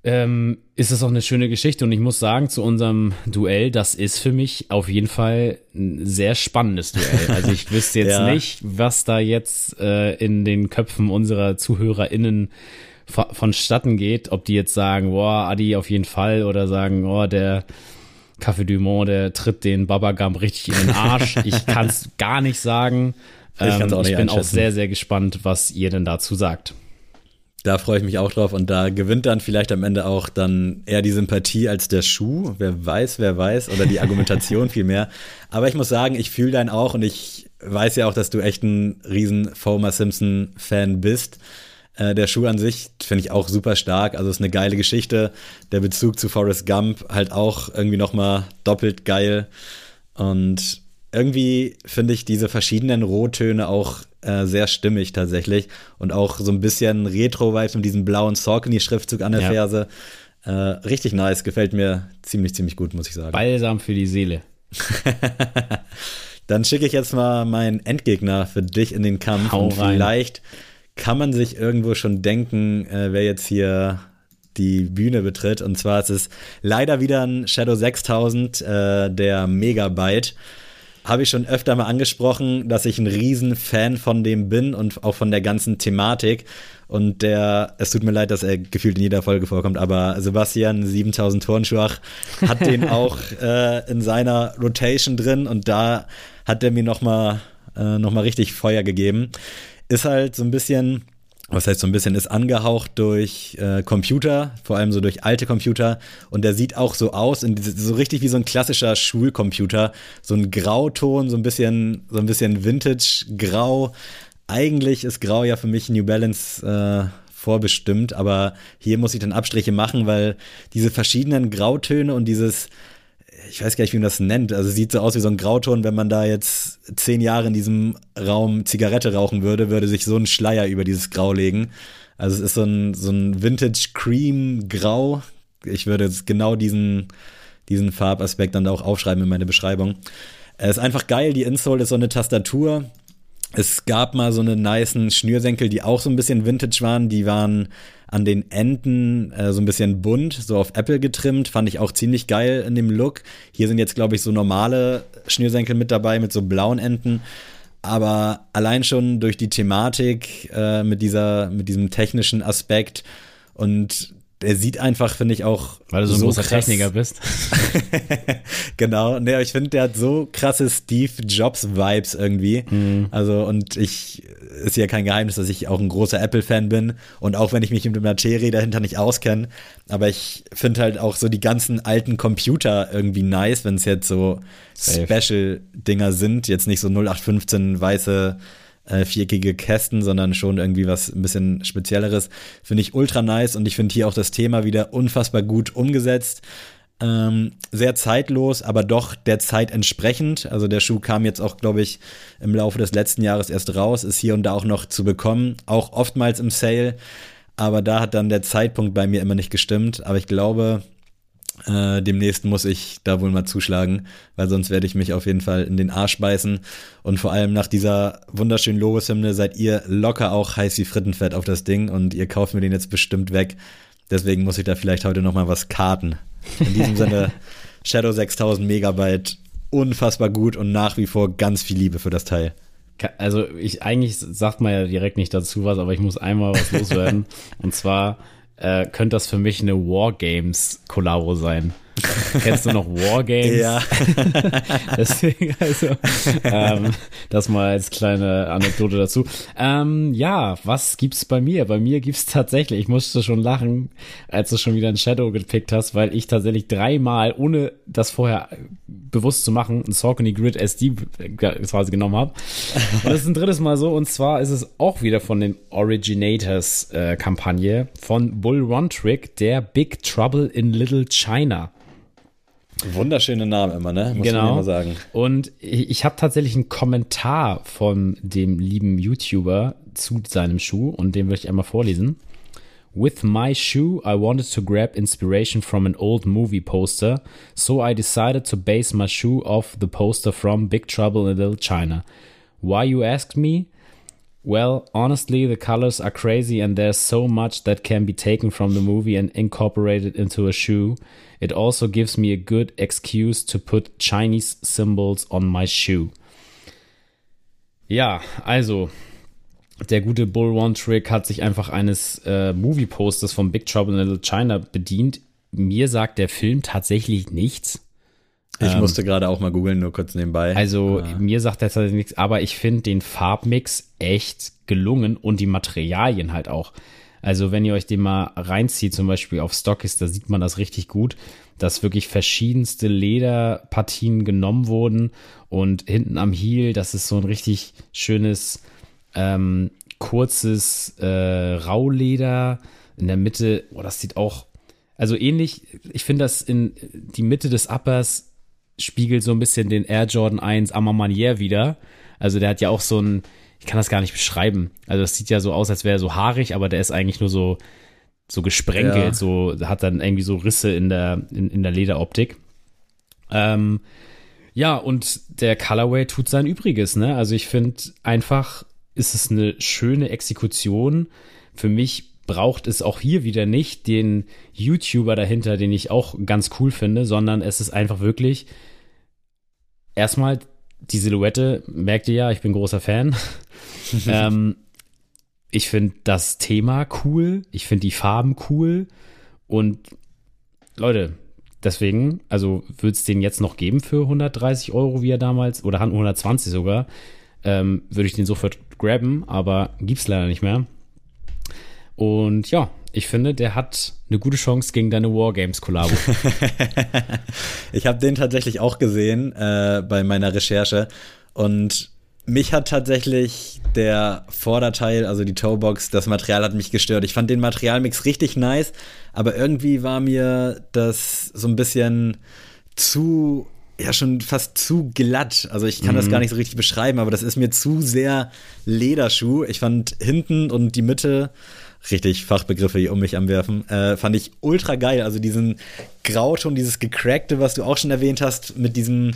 ähm, ist es auch eine schöne Geschichte. Und ich muss sagen, zu unserem Duell, das ist für mich auf jeden Fall ein sehr spannendes Duell. Also ich wüsste jetzt ja. nicht, was da jetzt äh, in den Köpfen unserer ZuhörerInnen vonstatten geht, ob die jetzt sagen, boah, Adi auf jeden Fall oder sagen, oh, der Café du Monde, der tritt den Babagam richtig in den Arsch. ich kann es gar nicht sagen. Ich, ähm, auch ich bin auch sehr, sehr gespannt, was ihr denn dazu sagt. Da freue ich mich auch drauf und da gewinnt dann vielleicht am Ende auch dann eher die Sympathie als der Schuh. Wer weiß, wer weiß oder die Argumentation vielmehr. Aber ich muss sagen, ich fühle deinen auch und ich weiß ja auch, dass du echt ein riesen Fomer Simpson Fan bist. Äh, der Schuh an sich finde ich auch super stark. Also ist eine geile Geschichte. Der Bezug zu Forrest Gump halt auch irgendwie nochmal doppelt geil. Und irgendwie finde ich diese verschiedenen Rottöne auch äh, sehr stimmig tatsächlich. Und auch so ein bisschen Retro-Vibes mit diesem blauen Saucony-Schriftzug an der ja. Ferse. Äh, richtig nice, gefällt mir ziemlich, ziemlich gut, muss ich sagen. Balsam für die Seele. Dann schicke ich jetzt mal meinen Endgegner für dich in den Kampf. Hau und rein. vielleicht kann man sich irgendwo schon denken, äh, wer jetzt hier die Bühne betritt. Und zwar ist es leider wieder ein Shadow 6000, äh, der Megabyte. Habe ich schon öfter mal angesprochen, dass ich ein Riesenfan von dem bin und auch von der ganzen Thematik. Und der, es tut mir leid, dass er gefühlt in jeder Folge vorkommt, aber Sebastian 7000 Turnschuach hat den auch äh, in seiner Rotation drin und da hat er mir nochmal äh, noch richtig Feuer gegeben ist halt so ein bisschen, was heißt so ein bisschen, ist angehaucht durch äh, Computer, vor allem so durch alte Computer. Und der sieht auch so aus, in, so richtig wie so ein klassischer Schulcomputer. So ein Grauton, so ein bisschen, so ein bisschen Vintage-Grau. Eigentlich ist Grau ja für mich New Balance äh, vorbestimmt, aber hier muss ich dann Abstriche machen, weil diese verschiedenen Grautöne und dieses ich weiß gar nicht, wie man das nennt. Also sieht so aus wie so ein Grauton, wenn man da jetzt zehn Jahre in diesem Raum Zigarette rauchen würde, würde sich so ein Schleier über dieses Grau legen. Also es ist so ein, so ein Vintage Cream Grau. Ich würde jetzt genau diesen, diesen Farbaspekt dann auch aufschreiben in meine Beschreibung. Es ist einfach geil, die Insole ist so eine Tastatur. Es gab mal so eine niceen Schnürsenkel, die auch so ein bisschen Vintage waren. Die waren an den Enden äh, so ein bisschen bunt, so auf Apple getrimmt. Fand ich auch ziemlich geil in dem Look. Hier sind jetzt, glaube ich, so normale Schnürsenkel mit dabei, mit so blauen Enden. Aber allein schon durch die Thematik äh, mit, dieser, mit diesem technischen Aspekt und der sieht einfach, finde ich, auch. Weil du so ein so großer krass. Techniker bist. genau. Nee, ich finde, der hat so krasse Steve Jobs-Vibes irgendwie. Mhm. Also, und ich, ist ja kein Geheimnis, dass ich auch ein großer Apple-Fan bin. Und auch wenn ich mich mit der Materie dahinter nicht auskenne. Aber ich finde halt auch so die ganzen alten Computer irgendwie nice, wenn es jetzt so Special-Dinger sind. Jetzt nicht so 0815 weiße äh, viereckige Kästen, sondern schon irgendwie was ein bisschen Spezielleres. Finde ich ultra nice und ich finde hier auch das Thema wieder unfassbar gut umgesetzt. Ähm, sehr zeitlos, aber doch der Zeit entsprechend. Also der Schuh kam jetzt auch, glaube ich, im Laufe des letzten Jahres erst raus, ist hier und da auch noch zu bekommen, auch oftmals im Sale. Aber da hat dann der Zeitpunkt bei mir immer nicht gestimmt. Aber ich glaube, äh, demnächst muss ich da wohl mal zuschlagen, weil sonst werde ich mich auf jeden Fall in den Arsch beißen. Und vor allem nach dieser wunderschönen Lobeshymne seid ihr locker auch heiß wie Frittenfett auf das Ding und ihr kauft mir den jetzt bestimmt weg. Deswegen muss ich da vielleicht heute noch mal was karten. In diesem Sinne, Shadow 6000 Megabyte, unfassbar gut und nach wie vor ganz viel Liebe für das Teil. Also ich eigentlich sagt man ja direkt nicht dazu was, aber ich muss einmal was loswerden. und zwar äh, könnte das für mich eine Wargames-Kollabo sein. Kennst du noch Wargames? Ja. Deswegen, also, ähm, das mal als kleine Anekdote dazu. Ähm, ja, was gibt's bei mir? Bei mir gibt's tatsächlich, ich musste schon lachen, als du schon wieder ein Shadow gepickt hast, weil ich tatsächlich dreimal, ohne das vorher bewusst zu machen, ein Saucony Grid SD quasi genommen habe. Und das ist ein drittes Mal so, und zwar ist es auch wieder von den Originators äh, Kampagne von Bull Run Trick, der Big Trouble in Little China. Wunderschöne Namen immer, ne? Muss genau. man sagen. Und ich, ich habe tatsächlich einen Kommentar von dem lieben YouTuber zu seinem Schuh und den würde ich einmal vorlesen. With my shoe, I wanted to grab inspiration from an old movie poster, so I decided to base my shoe off the poster from Big Trouble in Little China. Why, you asked me? Well, honestly, the colors are crazy and there's so much that can be taken from the movie and incorporated into a shoe. It also gives me a good excuse to put Chinese symbols on my shoe. Ja, also der gute Bull One Trick hat sich einfach eines äh, Movie-Posters von Big Trouble in Little China bedient. Mir sagt der Film tatsächlich nichts. Ich ähm, musste gerade auch mal googeln, nur kurz nebenbei. Also ah. mir sagt er tatsächlich nichts, aber ich finde den Farbmix echt gelungen und die Materialien halt auch. Also wenn ihr euch den mal reinzieht, zum Beispiel auf Stockist, da sieht man das richtig gut, dass wirklich verschiedenste Lederpartien genommen wurden und hinten am Heel, das ist so ein richtig schönes, ähm, kurzes äh, Rauleder. In der Mitte, oh, das sieht auch, also ähnlich, ich finde das in die Mitte des Uppers spiegelt so ein bisschen den Air Jordan 1 Amamanier wieder. Also der hat ja auch so ein, ich kann das gar nicht beschreiben. Also das sieht ja so aus, als wäre er so haarig, aber der ist eigentlich nur so, so gesprenkelt, ja. so, hat dann irgendwie so Risse in der, in, in der Lederoptik. Ähm, ja, und der Colorway tut sein Übriges, ne? Also ich finde einfach, ist es eine schöne Exekution. Für mich braucht es auch hier wieder nicht den YouTuber dahinter, den ich auch ganz cool finde, sondern es ist einfach wirklich erstmal die Silhouette, merkt ihr ja, ich bin großer Fan. ähm, ich finde das Thema cool, ich finde die Farben cool und Leute, deswegen, also würde es den jetzt noch geben für 130 Euro, wie er damals, oder 120 sogar, ähm, würde ich den sofort grabben, aber gibt's leider nicht mehr. Und ja, ich finde, der hat eine gute Chance gegen deine Wargames-Kollabo. ich habe den tatsächlich auch gesehen äh, bei meiner Recherche und mich hat tatsächlich der Vorderteil, also die Toebox, das Material hat mich gestört. Ich fand den Materialmix richtig nice, aber irgendwie war mir das so ein bisschen zu, ja, schon fast zu glatt. Also ich kann mhm. das gar nicht so richtig beschreiben, aber das ist mir zu sehr Lederschuh. Ich fand hinten und die Mitte richtig Fachbegriffe hier um mich anwerfen, äh, fand ich ultra geil. Also diesen Grauton, dieses Gecrackte, was du auch schon erwähnt hast, mit diesem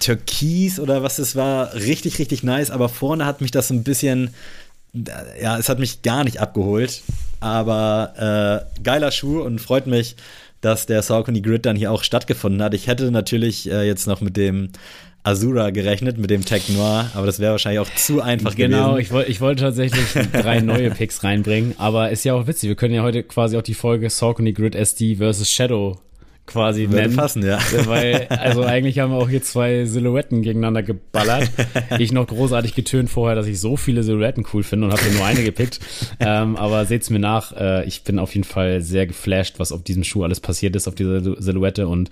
Türkis oder was es war, richtig, richtig nice. Aber vorne hat mich das ein bisschen, ja, es hat mich gar nicht abgeholt. Aber äh, geiler Schuh und freut mich, dass der Saucony Grid dann hier auch stattgefunden hat. Ich hätte natürlich äh, jetzt noch mit dem Azura gerechnet mit dem Tech Noir, aber das wäre wahrscheinlich auch zu einfach genau, gewesen. Genau, ich, wollte ich wollte tatsächlich drei neue Picks reinbringen, aber ist ja auch witzig. Wir können ja heute quasi auch die Folge Saucony Grid SD versus Shadow quasi Würde nennen. passen, ja. Weil, also eigentlich haben wir auch hier zwei Silhouetten gegeneinander geballert. ich noch großartig getönt vorher, dass ich so viele Silhouetten cool finde und habe nur eine gepickt. Ähm, aber seht's mir nach, äh, ich bin auf jeden Fall sehr geflasht, was auf diesem Schuh alles passiert ist, auf dieser Silhouette und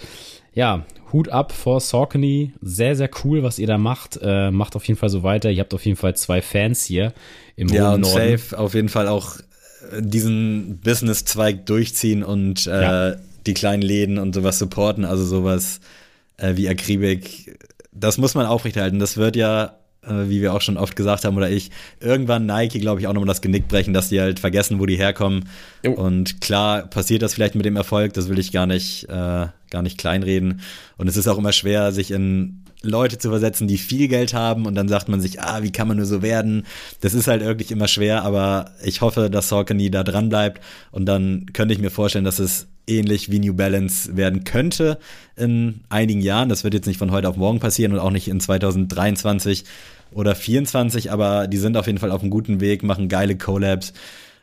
ja, Hut ab vor Saucony. Sehr, sehr cool, was ihr da macht. Äh, macht auf jeden Fall so weiter. Ihr habt auf jeden Fall zwei Fans hier im ja, und Norden. safe auf jeden Fall auch äh, diesen Business-Zweig durchziehen und äh, Ja. Die kleinen Läden und sowas supporten, also sowas äh, wie Akribik. Das muss man aufrechterhalten. Das wird ja, äh, wie wir auch schon oft gesagt haben, oder ich, irgendwann Nike, glaube ich, auch nochmal das Genick brechen, dass die halt vergessen, wo die herkommen. Jo. Und klar passiert das vielleicht mit dem Erfolg, das will ich gar nicht, äh, gar nicht kleinreden. Und es ist auch immer schwer, sich in Leute zu versetzen, die viel Geld haben und dann sagt man sich, ah, wie kann man nur so werden? Das ist halt wirklich immer schwer, aber ich hoffe, dass Saucony da dran bleibt und dann könnte ich mir vorstellen, dass es ähnlich wie New Balance werden könnte in einigen Jahren. Das wird jetzt nicht von heute auf morgen passieren und auch nicht in 2023 oder 2024, aber die sind auf jeden Fall auf einem guten Weg, machen geile Collabs.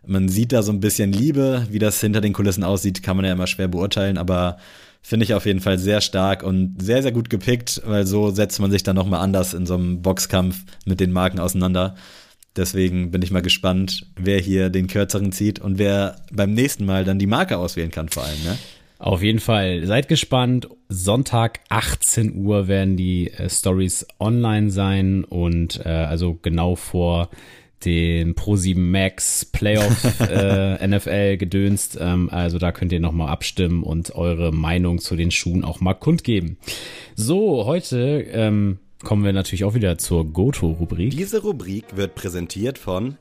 Man sieht da so ein bisschen Liebe, wie das hinter den Kulissen aussieht, kann man ja immer schwer beurteilen, aber finde ich auf jeden Fall sehr stark und sehr, sehr gut gepickt, weil so setzt man sich dann nochmal anders in so einem Boxkampf mit den Marken auseinander. Deswegen bin ich mal gespannt, wer hier den kürzeren zieht und wer beim nächsten Mal dann die Marke auswählen kann, vor allem. Ne? Auf jeden Fall. Seid gespannt. Sonntag 18 Uhr werden die äh, Stories online sein und äh, also genau vor dem Pro7 Max Playoff äh, NFL gedönst. Ähm, also da könnt ihr nochmal abstimmen und eure Meinung zu den Schuhen auch mal kundgeben. So, heute ähm, kommen wir natürlich auch wieder zur Goto-Rubrik. Diese Rubrik wird präsentiert von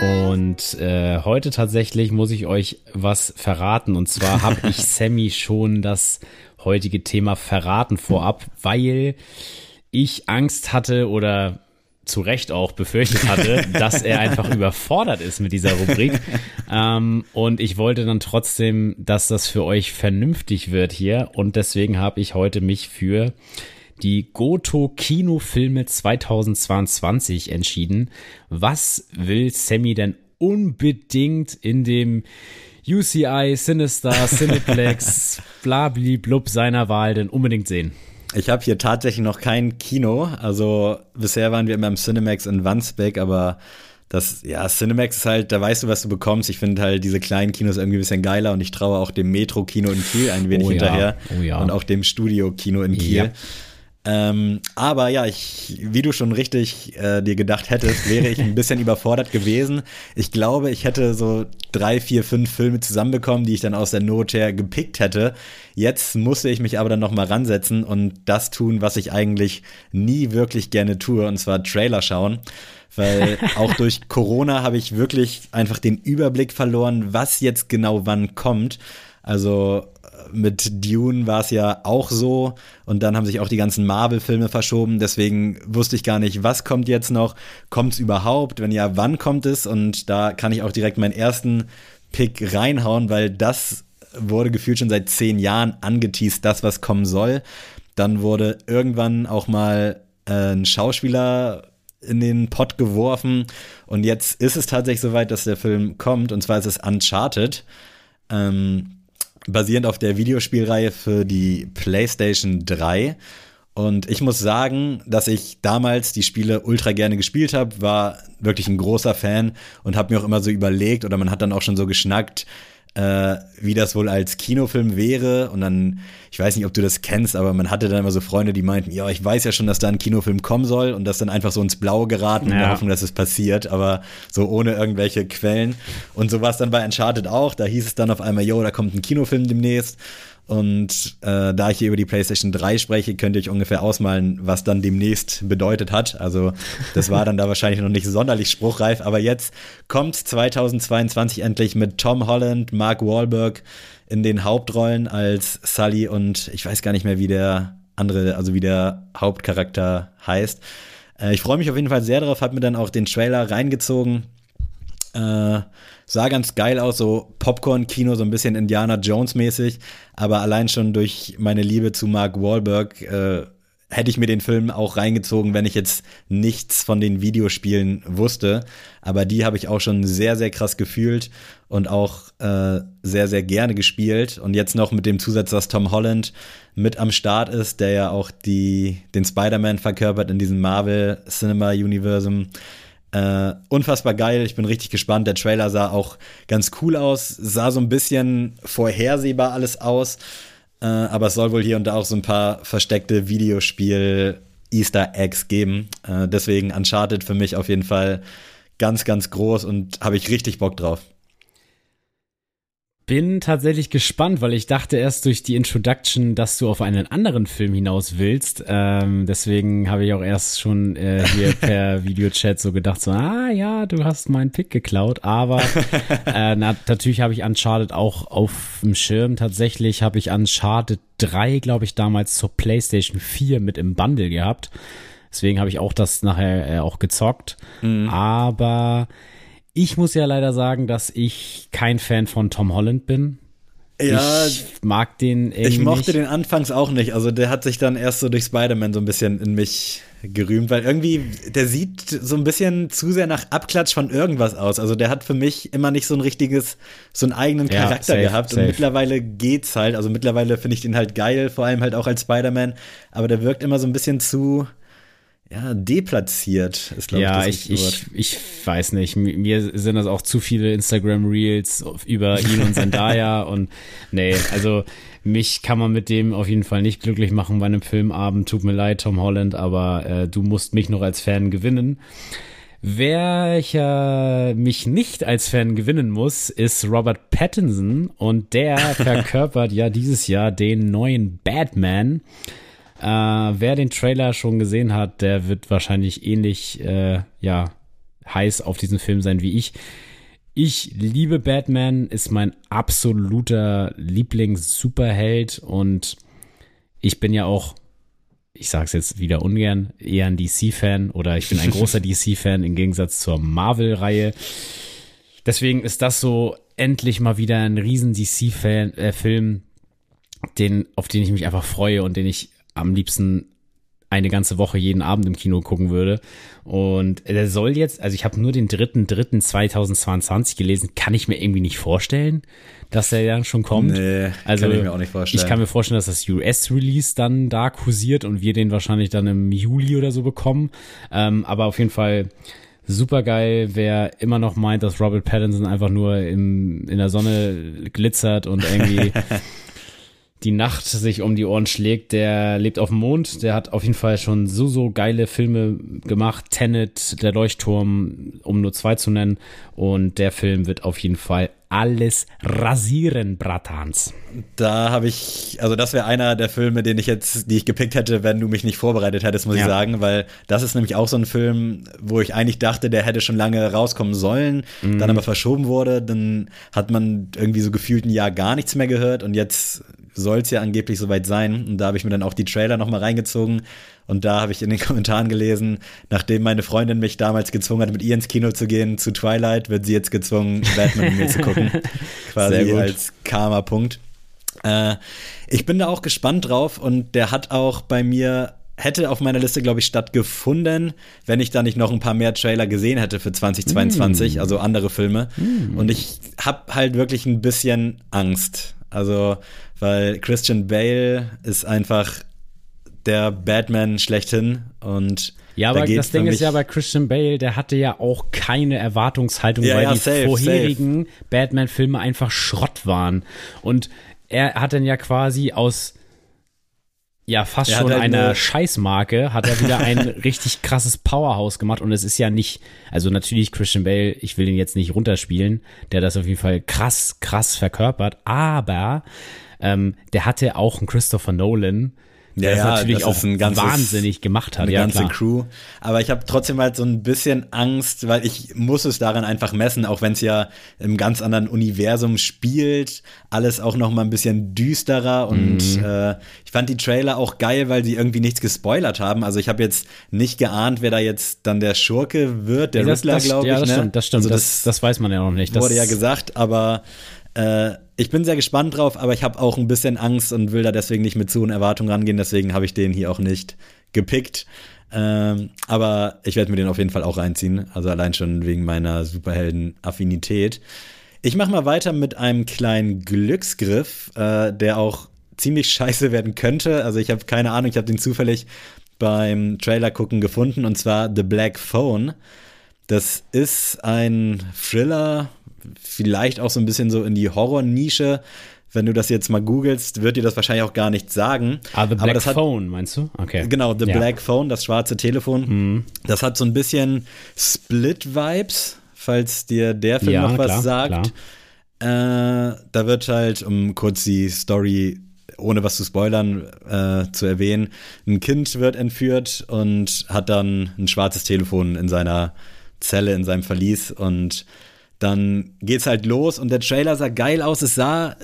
Und äh, heute tatsächlich muss ich euch was verraten. Und zwar habe ich Sammy schon das heutige Thema verraten vorab, weil ich Angst hatte oder zu Recht auch befürchtet hatte, dass er einfach überfordert ist mit dieser Rubrik. Ähm, und ich wollte dann trotzdem, dass das für euch vernünftig wird hier. Und deswegen habe ich heute mich für die Goto Kinofilme 2022 entschieden. Was will Sammy denn unbedingt in dem UCI, Sinister, Cineplex, blabli-blub seiner Wahl denn unbedingt sehen? Ich habe hier tatsächlich noch kein Kino. Also bisher waren wir immer im Cinemax in Wandsbek, aber das, ja, Cinemax ist halt, da weißt du, was du bekommst. Ich finde halt diese kleinen Kinos irgendwie ein bisschen geiler und ich traue auch dem Metro-Kino in Kiel ein wenig Oh ja, hinterher. oh ja. Und auch dem Studio-Kino in Kiel. Ja. Ähm, aber ja, ich, wie du schon richtig äh, dir gedacht hättest, wäre ich ein bisschen überfordert gewesen. Ich glaube, ich hätte so drei, vier, fünf Filme zusammenbekommen, die ich dann aus der Not her gepickt hätte. Jetzt musste ich mich aber dann nochmal ransetzen und das tun, was ich eigentlich nie wirklich gerne tue, und zwar Trailer schauen. Weil auch durch Corona habe ich wirklich einfach den Überblick verloren, was jetzt genau wann kommt. Also mit Dune war es ja auch so. Und dann haben sich auch die ganzen Marvel-Filme verschoben, deswegen wusste ich gar nicht, was kommt jetzt noch, kommt es überhaupt, wenn ja, wann kommt es? Und da kann ich auch direkt meinen ersten Pick reinhauen, weil das wurde gefühlt schon seit zehn Jahren angeteased, das, was kommen soll. Dann wurde irgendwann auch mal äh, ein Schauspieler in den Pott geworfen. Und jetzt ist es tatsächlich soweit, dass der Film kommt. Und zwar ist es Uncharted. Ähm, basierend auf der Videospielreihe für die PlayStation 3. Und ich muss sagen, dass ich damals die Spiele ultra gerne gespielt habe, war wirklich ein großer Fan und habe mir auch immer so überlegt oder man hat dann auch schon so geschnackt, äh, wie das wohl als Kinofilm wäre. Und dann, ich weiß nicht, ob du das kennst, aber man hatte dann immer so Freunde, die meinten, ja, ich weiß ja schon, dass da ein Kinofilm kommen soll und das dann einfach so ins Blaue geraten in der Ja. Hoffnung, dass es passiert, aber so ohne irgendwelche Quellen. Und so war es dann bei Uncharted auch. Da hieß es dann auf einmal, yo, da kommt ein Kinofilm demnächst. Und äh, da ich hier über die PlayStation 3 spreche, könnt ihr euch ungefähr ausmalen, was dann demnächst bedeutet hat. Also das war dann da wahrscheinlich noch nicht sonderlich spruchreif, aber jetzt kommt 2022 endlich mit Tom Holland, Mark Wahlberg in den Hauptrollen als Sully und ich weiß gar nicht mehr, wie der andere, also wie der Hauptcharakter heißt. Äh, ich freue mich auf jeden Fall sehr darauf, habe mir dann auch den Trailer reingezogen. Äh, sah ganz geil aus, so Popcorn-Kino, so ein bisschen Indiana Jones-mäßig, aber allein schon durch meine Liebe zu Mark Wahlberg äh, hätte ich mir den Film auch reingezogen, wenn ich jetzt nichts von den Videospielen wusste. Aber die habe ich auch schon sehr, sehr krass gefühlt und auch äh, sehr, sehr gerne gespielt. Und jetzt noch mit dem Zusatz, dass Tom Holland mit am Start ist, der ja auch die, den Spider-Man verkörpert in diesem Marvel Cinema Universum. Äh, unfassbar geil, ich bin richtig gespannt. Der Trailer sah auch ganz cool aus, sah so ein bisschen vorhersehbar alles aus. Äh, aber es soll wohl hier und da auch so ein paar versteckte Videospiel Easter Eggs geben. Äh, deswegen Uncharted für mich auf jeden Fall ganz, ganz groß und habe ich richtig Bock drauf bin tatsächlich gespannt, weil ich dachte erst durch die Introduction, dass du auf einen anderen Film hinaus willst. Ähm, deswegen habe ich auch erst schon äh, hier per Videochat so gedacht, so, ah ja, du hast meinen Pick geklaut. Aber äh, na, natürlich habe ich Uncharted auch auf dem Schirm. Tatsächlich habe ich Uncharted 3, glaube ich, damals zur PlayStation 4 mit im Bundle gehabt. Deswegen habe ich auch das nachher äh, auch gezockt. Mhm. Aber ich muss ja leider sagen, dass ich kein Fan von Tom Holland bin. Ja, ich mag den irgendwie Ich mochte nicht. den anfangs auch nicht. Also der hat sich dann erst so durch Spider-Man so ein bisschen in mich gerühmt, weil irgendwie der sieht so ein bisschen zu sehr nach Abklatsch von irgendwas aus. Also der hat für mich immer nicht so ein richtiges, so einen eigenen Charakter ja, safe, gehabt. Safe. Und mittlerweile geht's halt. Also mittlerweile finde ich den halt geil, vor allem halt auch als Spider-Man. Aber der wirkt immer so ein bisschen zu, ja, deplatziert ist, glaube ja, ich, das ich, ich, ich weiß nicht. Mir sind das auch zu viele Instagram-Reels über ihn und Zendaya und nee, also mich kann man mit dem auf jeden Fall nicht glücklich machen bei einem Filmabend. Tut mir leid, Tom Holland, aber äh, du musst mich noch als Fan gewinnen. Welcher mich nicht als Fan gewinnen muss, ist Robert Pattinson und der verkörpert ja dieses Jahr den neuen Batman. Äh, wer den Trailer schon gesehen hat, der wird wahrscheinlich ähnlich, äh, ja, heiß auf diesen Film sein wie ich. Ich liebe Batman, ist mein absoluter Lieblings-Superheld und ich bin ja auch, ich sag's jetzt wieder ungern, eher ein DC-Fan oder ich bin ein großer DC-Fan im Gegensatz zur Marvel-Reihe. Deswegen ist das so endlich mal wieder ein riesen DC-Film, äh, den, auf den ich mich einfach freue und den ich am liebsten eine ganze Woche jeden Abend im Kino gucken würde. Und der soll jetzt, also ich habe nur den dritten, dritten 2022 gelesen, kann ich mir irgendwie nicht vorstellen, dass der dann schon kommt. Nee, also, kann ich mir auch nicht vorstellen. Ich kann mir vorstellen, dass das US-Release dann da kursiert und wir den wahrscheinlich dann im Juli oder so bekommen. Ähm, aber auf jeden Fall super geil, wer immer noch meint, dass Robert Pattinson einfach nur im, in der Sonne glitzert und irgendwie die Nacht sich um die Ohren schlägt, der lebt auf dem Mond, der hat auf jeden Fall schon so, so geile Filme gemacht. Tenet, der Leuchtturm, um nur zwei zu nennen. Und der Film wird auf jeden Fall alles rasieren, Bratans. Da habe ich, also das wäre einer der Filme, den ich jetzt, die ich gepickt hätte, wenn du mich nicht vorbereitet hättest, muss ja. ich sagen, weil das ist nämlich auch so ein Film, wo ich eigentlich dachte, der hätte schon lange rauskommen sollen, mhm. dann aber verschoben wurde, dann hat man irgendwie so gefühlt ein Jahr gar nichts mehr gehört und jetzt soll es ja angeblich soweit sein. Und da habe ich mir dann auch die Trailer nochmal reingezogen. Und da habe ich in den Kommentaren gelesen, nachdem meine Freundin mich damals gezwungen hat, mit ihr ins Kino zu gehen, zu Twilight, wird sie jetzt gezwungen, Batman mit mir zu gucken. Quasi als Karma-Punkt. Äh, ich bin da auch gespannt drauf und der hat auch bei mir hätte auf meiner Liste, glaube ich, stattgefunden, wenn ich da nicht noch ein paar mehr Trailer gesehen hätte für 2022, mm. also andere Filme. Mm. Und ich habe halt wirklich ein bisschen Angst. Also, weil Christian Bale ist einfach der Batman schlechthin und ja, aber da das Ding ist ja bei Christian Bale, der hatte ja auch keine Erwartungshaltung, ja, weil ja, die safe, vorherigen Batman-Filme einfach Schrott waren. Und er hat dann ja quasi aus ja fast schon halt einer Scheißmarke hat er wieder ein richtig krasses Powerhouse gemacht und es ist ja nicht, also natürlich Christian Bale, ich will ihn jetzt nicht runterspielen, der das auf jeden Fall krass, krass verkörpert, aber ähm, der hatte auch einen Christopher Nolan, der ja, das natürlich das auch ganzes, wahnsinnig gemacht hat. Eine ja, ganze klar. Crew. Aber ich habe trotzdem halt so ein bisschen Angst, weil ich muss es daran einfach messen, auch wenn es ja im ganz anderen Universum spielt. Alles auch noch mal ein bisschen düsterer und mhm. äh, ich fand die Trailer auch geil, weil sie irgendwie nichts gespoilert haben. Also ich habe jetzt nicht geahnt, wer da jetzt dann der Schurke wird, der Riddler, glaube ich. Ja, das ne? stimmt, das stimmt. Also das, das, das, weiß man ja noch nicht. Das wurde ja gesagt, aber äh, ich bin sehr gespannt drauf, aber ich habe auch ein bisschen Angst und will da deswegen nicht mit zu hohen Erwartungen rangehen. Deswegen habe ich den hier auch nicht gepickt. Ähm, aber ich werde mir den auf jeden Fall auch reinziehen. Also allein schon wegen meiner Superhelden-Affinität. Ich mache mal weiter mit einem kleinen Glücksgriff, äh, der auch ziemlich scheiße werden könnte. Also ich habe keine Ahnung, ich habe den zufällig beim Trailer gucken gefunden und zwar The Black Phone. Das ist ein Thriller, vielleicht auch so ein bisschen so in die Horror-Nische. Wenn du das jetzt mal googelst, wird dir das wahrscheinlich auch gar nichts sagen. Ah, The Black hat, Phone, meinst du? Okay. Genau, The ja. Black Phone, das schwarze Telefon. Mhm. Das hat so ein bisschen Split-Vibes, falls dir der Film ja, noch was klar, sagt. Klar. Äh, da wird halt, um kurz die Story ohne was zu spoilern, äh, zu erwähnen, ein Kind wird entführt und hat dann ein schwarzes Telefon in seiner Zelle, in seinem Verlies und dann geht's halt los und der Trailer sah geil aus. Es sah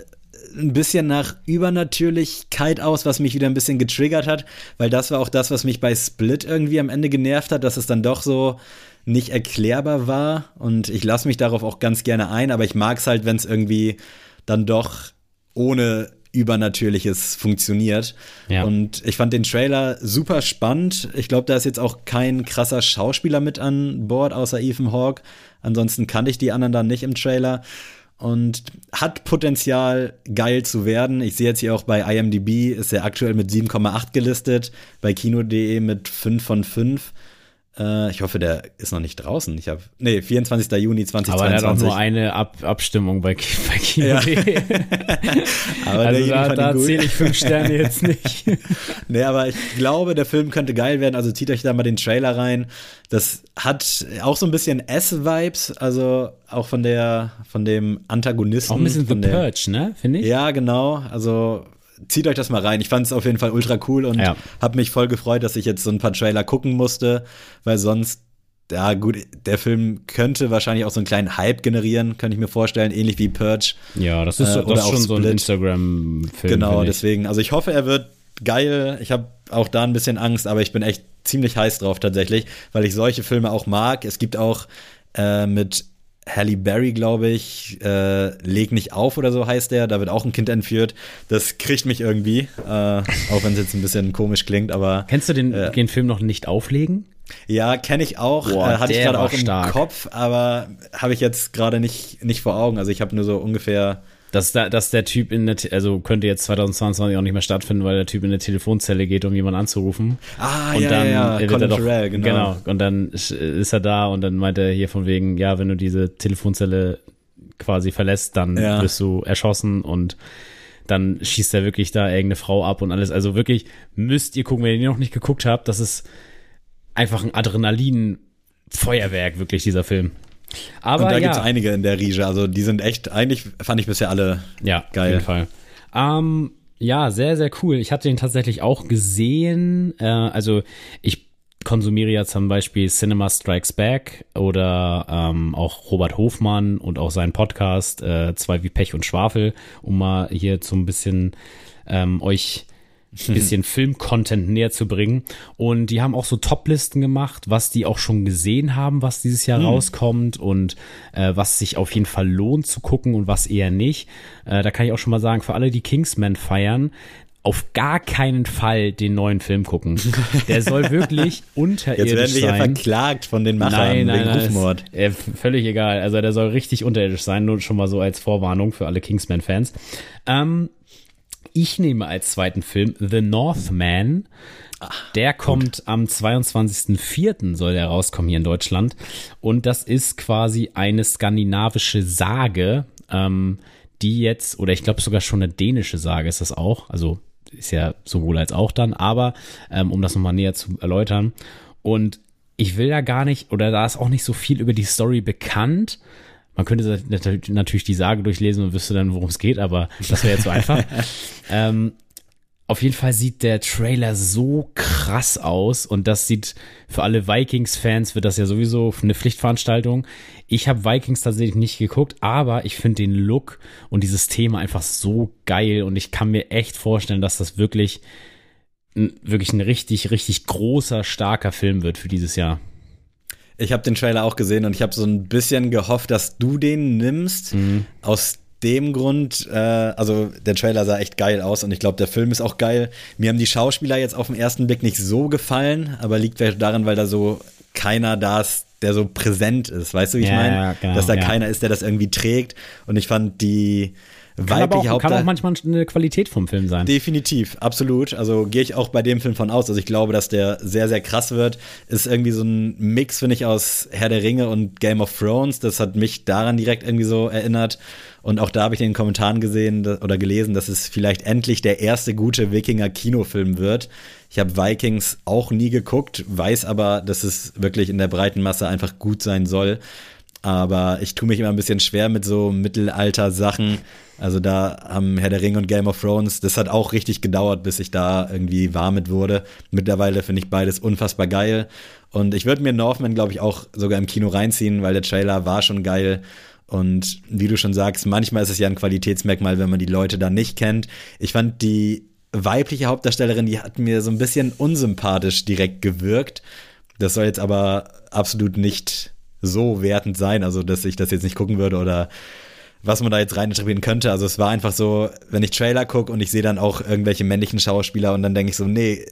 ein bisschen nach Übernatürlichkeit aus, was mich wieder ein bisschen getriggert hat, weil das war auch das, was mich bei Split irgendwie am Ende genervt hat, dass es dann doch so nicht erklärbar war und ich lasse mich darauf auch ganz gerne ein, aber ich mag es halt, wenn es irgendwie dann doch ohne Übernatürliches funktioniert. Ja. Und ich fand den Trailer super spannend. Ich glaube, da ist jetzt auch kein krasser Schauspieler mit an Bord, außer Ethan Hawke. Ansonsten kannte ich die anderen dann nicht im Trailer. Und hat Potenzial, geil zu werden. Ich sehe jetzt hier auch bei IMDb, ist er aktuell mit 7,8 gelistet, bei Kino.de mit 5 von 5. Äh, ich hoffe, der ist noch nicht draußen. Ich habe nee, 24. Juni 2022. Aber er hat auch nur eine Ab Abstimmung bei, bei Kino. Ja. also da, da zähle ich fünf Sterne jetzt nicht. nee, aber ich glaube, der Film könnte geil werden. Also zieht euch da mal den Trailer rein. Das hat auch so ein bisschen S-Vibes, also auch von der, von dem Antagonisten. Auch ein bisschen The Purge, ne? Finde ich. Ja, genau. Also zieht euch das mal rein. Ich fand es auf jeden Fall ultra cool und ja. habe mich voll gefreut, dass ich jetzt so ein paar Trailer gucken musste, weil sonst ja, gut, der Film könnte wahrscheinlich auch so einen kleinen Hype generieren, könnte ich mir vorstellen, ähnlich wie Purge. Ja, das ist, äh, das ist schon Split. so ein Instagram-Film. Genau, deswegen. Also ich hoffe, er wird geil. Ich habe auch da ein bisschen Angst, aber ich bin echt ziemlich heiß drauf tatsächlich, weil ich solche Filme auch mag. Es gibt auch äh, mit Halle Berry, glaube ich, äh, Leg nicht auf oder so heißt der. Da wird auch ein Kind entführt. Das kriegt mich irgendwie, äh, auch wenn es jetzt ein bisschen komisch klingt, aber. Kennst du den, äh, den Film noch nicht auflegen? Ja, kenne ich auch. Boah, äh, hatte ich gerade auch im stark. Kopf, aber habe ich jetzt gerade nicht, nicht vor Augen. Also ich habe nur so ungefähr dass, da, dass der Typ in der, also könnte jetzt 2022 auch nicht mehr stattfinden, weil der Typ in der Telefonzelle geht, um jemanden anzurufen. Ah, und ja, dann ja, ja. Wird er doch, Terrell, genau. genau. Und dann ist er da und dann meint er hier von wegen, ja, wenn du diese Telefonzelle quasi verlässt, dann ja. wirst du erschossen und dann schießt er wirklich da irgendeine Frau ab und alles. Also wirklich müsst ihr gucken, wenn ihr noch nicht geguckt habt, das ist einfach ein Adrenalin-Feuerwerk, wirklich, dieser Film. Aber und da ja. gibt es einige in der Riege. Also die sind echt, eigentlich fand ich bisher alle ja, geil. Auf jeden Fall. Ähm, ja, sehr, sehr cool. Ich hatte den tatsächlich auch gesehen. Äh, also ich konsumiere ja zum Beispiel Cinema Strikes Back oder ähm, auch Robert Hofmann und auch seinen Podcast äh, Zwei wie Pech und Schwafel, um mal hier so ein bisschen ähm, euch bisschen Film-Content näher zu bringen. Und die haben auch so Top-Listen gemacht, was die auch schon gesehen haben, was dieses Jahr mhm. rauskommt und äh, was sich auf jeden Fall lohnt zu gucken und was eher nicht. Äh, da kann ich auch schon mal sagen, für alle, die Kingsman feiern, auf gar keinen Fall den neuen Film gucken. Der soll wirklich unterirdisch sein. Jetzt werden wir hier verklagt von den Machern nein, nein, wegen Rufmord. Ist, äh, völlig egal. Also der soll richtig unterirdisch sein, nur schon mal so als Vorwarnung für alle Kingsman-Fans. Ähm, ich nehme als zweiten Film The Northman. Der kommt gut. am 22.04. soll der rauskommen hier in Deutschland. Und das ist quasi eine skandinavische Sage, ähm, die jetzt, oder ich glaube sogar schon eine dänische Sage ist das auch. Also ist ja sowohl als auch dann, aber ähm, um das nochmal näher zu erläutern. Und ich will da gar nicht, oder da ist auch nicht so viel über die Story bekannt. Man könnte natürlich die Sage durchlesen und wüsste dann, worum es geht, aber das wäre jetzt so einfach. ähm, auf jeden Fall sieht der Trailer so krass aus und das sieht für alle Vikings-Fans wird das ja sowieso eine Pflichtveranstaltung. Ich habe Vikings tatsächlich nicht geguckt, aber ich finde den Look und dieses Thema einfach so geil und ich kann mir echt vorstellen, dass das wirklich wirklich ein richtig, richtig großer, starker Film wird für dieses Jahr. Ich habe den Trailer auch gesehen und ich habe so ein bisschen gehofft, dass du den nimmst. Mhm. Aus dem Grund, äh, also der Trailer sah echt geil aus und ich glaube, der Film ist auch geil. Mir haben die Schauspieler jetzt auf den ersten Blick nicht so gefallen, aber liegt vielleicht daran, weil da so keiner da ist, der so präsent ist. Weißt du, wie ich ja, meine? Ja, genau, Dass da ja. keiner ist, der das irgendwie trägt. Und ich fand die weibliche auch, Kann auch manchmal eine Qualität vom Film sein. Definitiv, absolut. Also gehe ich auch bei dem Film von aus. Also ich glaube, dass der sehr, sehr krass wird. Ist irgendwie so ein Mix, finde ich, aus Herr der Ringe und Game of Thrones. Das hat mich daran direkt irgendwie so erinnert. Und auch da habe ich in den Kommentaren gesehen oder gelesen, dass es vielleicht endlich der erste gute Wikinger-Kinofilm wird. Ich habe Vikings auch nie geguckt, weiß aber, dass es wirklich in der breiten Masse einfach gut sein soll. Aber ich tue mich immer ein bisschen schwer mit so Mittelalter-Sachen. Also da haben Herr der Ring und Game of Thrones, das hat auch richtig gedauert, bis ich da irgendwie warm mit wurde. Mittlerweile finde ich beides unfassbar geil. Und ich würde mir Northman, glaube ich, auch sogar im Kino reinziehen, weil der Trailer war schon geil. Und wie du schon sagst, manchmal ist es ja ein Qualitätsmerkmal, wenn man die Leute da nicht kennt. Ich fand die weibliche Hauptdarstellerin, die hat mir so ein bisschen unsympathisch direkt gewirkt. Das soll jetzt aber absolut nicht so wertend sein, also dass ich das jetzt nicht gucken würde oder was man da jetzt reininterpretieren könnte. Also es war einfach so, wenn ich Trailer gucke und ich sehe dann auch irgendwelche männlichen Schauspieler und dann denke ich so, nee,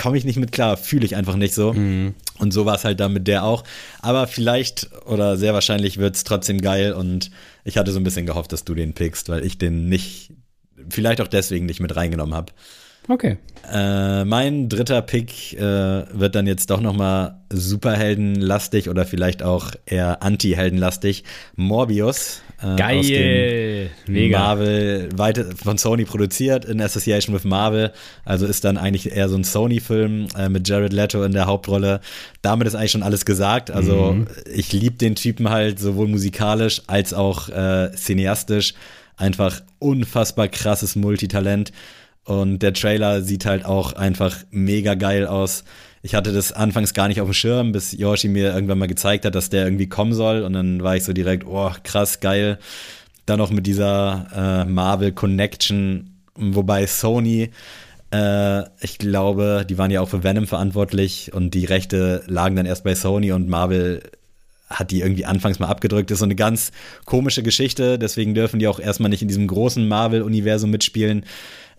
komme ich nicht mit klar, fühle ich einfach nicht so. Mhm. Und so war es halt dann mit der auch. Aber vielleicht oder sehr wahrscheinlich wird es trotzdem geil und ich hatte so ein bisschen gehofft, dass du den pickst, weil ich den nicht, vielleicht auch deswegen nicht mit reingenommen habe. Okay. Äh, mein dritter Pick äh, wird dann jetzt doch nochmal Superheldenlastig oder vielleicht auch eher Anti-Heldenlastig. Morbius. Äh, Geil! Mega. Marvel, weite, von Sony produziert in Association with Marvel. Also ist dann eigentlich eher so ein Sony-Film äh, mit Jared Leto in der Hauptrolle. Damit ist eigentlich schon alles gesagt. Also mhm. ich liebe den Typen halt sowohl musikalisch als auch äh, cineastisch. Einfach unfassbar krasses Multitalent. Und der Trailer sieht halt auch einfach mega geil aus. Ich hatte das anfangs gar nicht auf dem Schirm, bis Yoshi mir irgendwann mal gezeigt hat, dass der irgendwie kommen soll. Und dann war ich so direkt, oh, krass, geil. Dann noch mit dieser äh, Marvel Connection, wobei Sony, äh, ich glaube, die waren ja auch für Venom verantwortlich und die Rechte lagen dann erst bei Sony und Marvel hat die irgendwie anfangs mal abgedrückt. Das ist so eine ganz komische Geschichte, deswegen dürfen die auch erstmal nicht in diesem großen Marvel-Universum mitspielen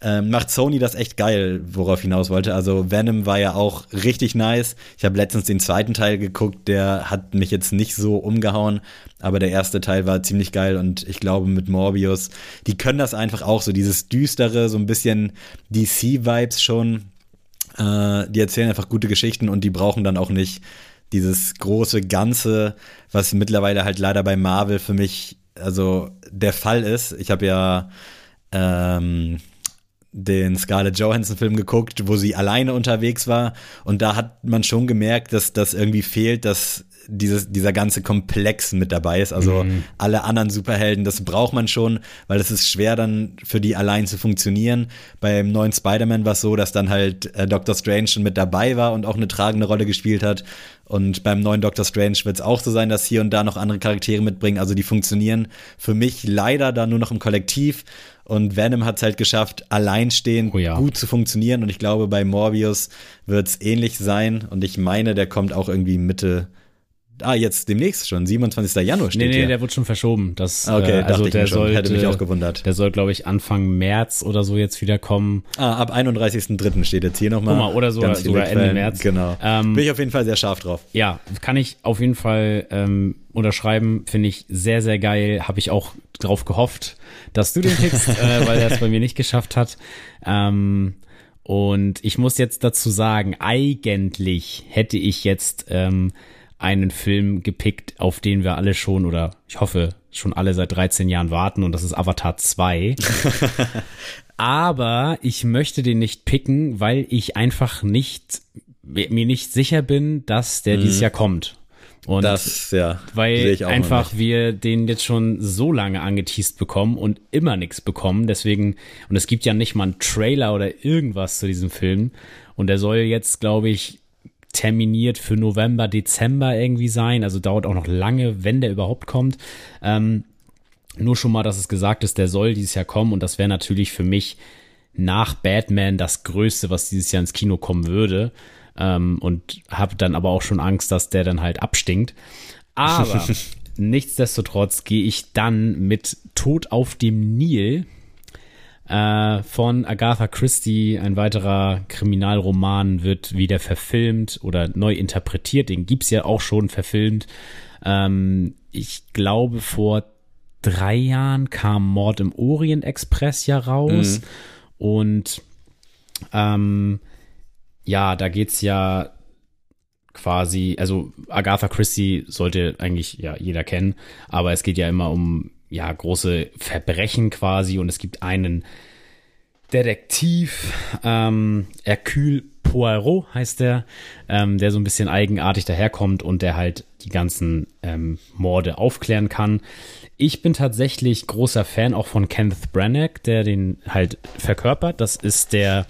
ähm, macht Sony das echt geil, worauf hinaus wollte. Also Venom war ja auch richtig nice. Ich habe letztens den zweiten Teil geguckt, der hat mich jetzt nicht so umgehauen, aber der erste Teil war ziemlich geil und ich glaube mit Morbius, die können das einfach auch so, dieses düstere, so ein bisschen DC-Vibes schon. Äh, die erzählen einfach gute Geschichten und die brauchen dann auch nicht dieses große Ganze, was mittlerweile halt leider bei Marvel für mich also der Fall ist. Ich habe ja ähm, den Scarlett Johansson-Film geguckt, wo sie alleine unterwegs war. Und da hat man schon gemerkt, dass das irgendwie fehlt, dass dieses, dieser ganze Komplex mit dabei ist. Also mhm. alle anderen Superhelden, das braucht man schon, weil es ist schwer dann für die allein zu funktionieren. Beim neuen Spider-Man war es so, dass dann halt äh, Doctor Strange schon mit dabei war und auch eine tragende Rolle gespielt hat. Und beim neuen Doctor Strange wird es auch so sein, dass hier und da noch andere Charaktere mitbringen. Also die funktionieren für mich leider da nur noch im Kollektiv. Und Venom hat es halt geschafft, alleinstehend oh ja. gut zu funktionieren. Und ich glaube, bei Morbius wird es ähnlich sein. Und ich meine, der kommt auch irgendwie Mitte Ah, jetzt demnächst schon, 27. Januar steht Nee, nee, hier. der wird schon verschoben. Das, ah, okay, äh, also der soll, hätte mich auch gewundert. Der soll, glaube ich, Anfang März oder so jetzt wieder kommen. Ah, ab 31.3. steht jetzt hier nochmal. Guck mal, oder so, sogar Ende März. Genau. Ähm, Bin ich auf jeden Fall sehr scharf drauf. Ja, kann ich auf jeden Fall ähm, unterschreiben. Finde ich sehr, sehr geil. Habe ich auch drauf gehofft, dass du den pickst, äh, weil er es bei mir nicht geschafft hat. Ähm, und ich muss jetzt dazu sagen, eigentlich hätte ich jetzt ähm, einen Film gepickt, auf den wir alle schon oder ich hoffe schon alle seit 13 Jahren warten und das ist Avatar 2. Aber ich möchte den nicht picken, weil ich einfach nicht mir nicht sicher bin, dass der mhm. dieses Jahr kommt. Und das, ja, weil einfach wir den jetzt schon so lange angeteased bekommen und immer nichts bekommen. Deswegen, und es gibt ja nicht mal einen Trailer oder irgendwas zu diesem Film. Und der soll jetzt, glaube ich, terminiert für November, Dezember irgendwie sein. Also dauert auch noch lange, wenn der überhaupt kommt. Ähm, nur schon mal, dass es gesagt ist, der soll dieses Jahr kommen und das wäre natürlich für mich nach Batman das Größte, was dieses Jahr ins Kino kommen würde. Ähm, und habe dann aber auch schon Angst, dass der dann halt abstinkt. Aber nichtsdestotrotz gehe ich dann mit Tod auf dem Nil äh, von Agatha Christie, ein weiterer Kriminalroman, wird wieder verfilmt oder neu interpretiert. Den gibt's ja auch schon verfilmt. Ähm, ich glaube, vor drei Jahren kam Mord im Orient Express ja raus. Mhm. Und ähm, ja, da geht's ja quasi, also Agatha Christie sollte eigentlich ja jeder kennen, aber es geht ja immer um ja große Verbrechen quasi und es gibt einen Detektiv, ähm, Hercule Poirot heißt der, ähm, der so ein bisschen eigenartig daherkommt und der halt die ganzen ähm, Morde aufklären kann. Ich bin tatsächlich großer Fan auch von Kenneth Branagh, der den halt verkörpert. Das ist der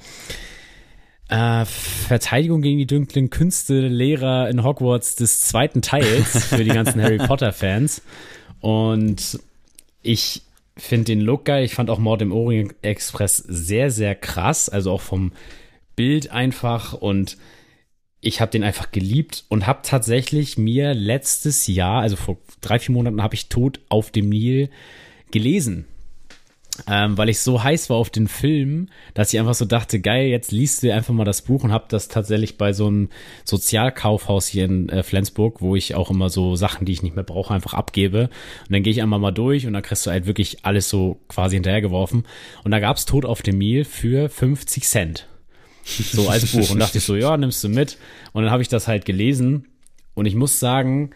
äh, Verteidigung gegen die dunklen Künste Lehrer in Hogwarts des zweiten Teils für die ganzen Harry Potter Fans. Und ich finde den Look geil. Ich fand auch Mord im Orient Express sehr, sehr krass. Also auch vom Bild einfach. Und ich habe den einfach geliebt und habe tatsächlich mir letztes Jahr, also vor drei, vier Monaten, habe ich Tod auf dem Nil gelesen ähm, weil ich so heiß war auf den Film, dass ich einfach so dachte, geil, jetzt liest du einfach mal das Buch und hab das tatsächlich bei so einem Sozialkaufhaus hier in äh, Flensburg, wo ich auch immer so Sachen, die ich nicht mehr brauche, einfach abgebe. Und dann gehe ich einmal mal durch und dann kriegst du halt wirklich alles so quasi hinterhergeworfen. Und da gab's Tod auf dem Meal für 50 Cent. So als Buch. Und dachte ich so, ja, nimmst du mit. Und dann habe ich das halt gelesen. Und ich muss sagen,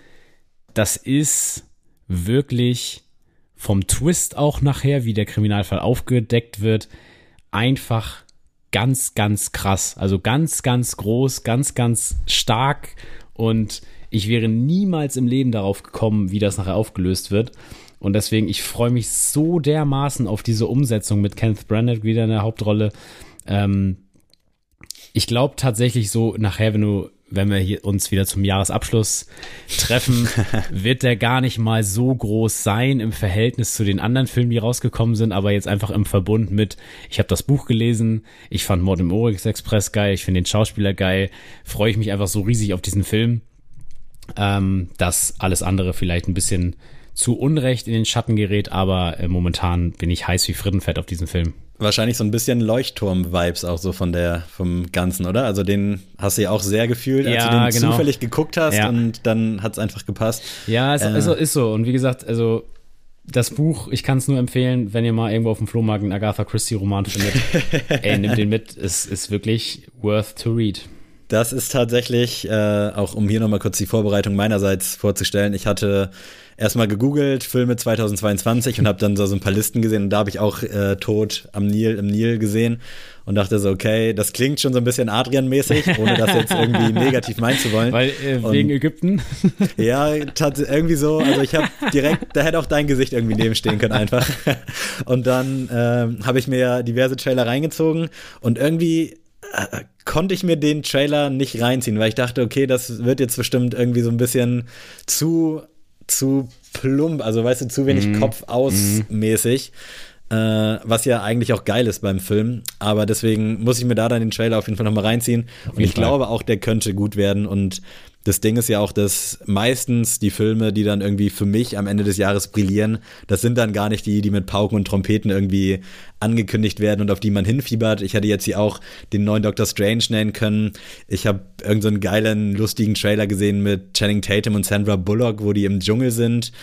das ist wirklich vom Twist auch nachher, wie der Kriminalfall aufgedeckt wird, einfach ganz, ganz krass. Also ganz, ganz groß, ganz, ganz stark und ich wäre niemals im Leben darauf gekommen, wie das nachher aufgelöst wird. Und deswegen, ich freue mich so dermaßen auf diese Umsetzung mit Kenneth Branagh wieder in der Hauptrolle. Ähm, ich glaube tatsächlich so, nachher, wenn du wenn wir hier uns wieder zum Jahresabschluss treffen, wird der gar nicht mal so groß sein im Verhältnis zu den anderen Filmen, die rausgekommen sind, aber jetzt einfach im Verbund mit, ich habe das Buch gelesen, ich fand Mord im Orix Express geil, ich finde den Schauspieler geil, freue ich mich einfach so riesig auf diesen Film, ähm, dass alles andere vielleicht ein bisschen zu Unrecht in den Schatten gerät, aber äh, momentan bin ich heiß wie Frittenfett auf diesen Film. Wahrscheinlich so ein bisschen Leuchtturm-Vibes auch so von der, vom Ganzen, oder? Also den hast du ja auch sehr gefühlt, als ja, du den genau. zufällig geguckt hast ja. und dann hat es einfach gepasst. Ja, es äh. ist, ist so. Und wie gesagt, also das Buch, ich kann es nur empfehlen, wenn ihr mal irgendwo auf dem Flohmarkt einen Agatha Christie-Roman findet. ey, nehmt den mit. Es ist wirklich worth to read. Das ist tatsächlich, äh, auch um hier nochmal kurz die Vorbereitung meinerseits vorzustellen, ich hatte erstmal gegoogelt, Filme 2022 und habe dann so, so ein paar Listen gesehen und da habe ich auch äh, Tod am Nil, im Nil gesehen und dachte so, okay, das klingt schon so ein bisschen Adrian-mäßig, ohne das jetzt irgendwie negativ meinen zu wollen. Weil äh, und, wegen Ägypten? Ja, irgendwie so, also ich habe direkt, da hätte auch dein Gesicht irgendwie nebenstehen können einfach. Und dann äh, habe ich mir diverse Trailer reingezogen und irgendwie äh, konnte ich mir den Trailer nicht reinziehen, weil ich dachte, okay, das wird jetzt bestimmt irgendwie so ein bisschen zu zu plump, also weißt du, zu wenig mm. Kopf aus mm. mäßig. Äh, was ja eigentlich auch geil ist beim Film. Aber deswegen muss ich mir da dann den Trailer auf jeden Fall nochmal reinziehen. und ich Fall. glaube auch, der könnte gut werden. Und das Ding ist ja auch, dass meistens die Filme, die dann irgendwie für mich am Ende des Jahres brillieren, das sind dann gar nicht die, die mit Pauken und Trompeten irgendwie angekündigt werden und auf die man hinfiebert. Ich hätte jetzt hier auch den neuen Doctor Strange nennen können. Ich habe irgendeinen so geilen, lustigen Trailer gesehen mit Channing Tatum und Sandra Bullock, wo die im Dschungel sind.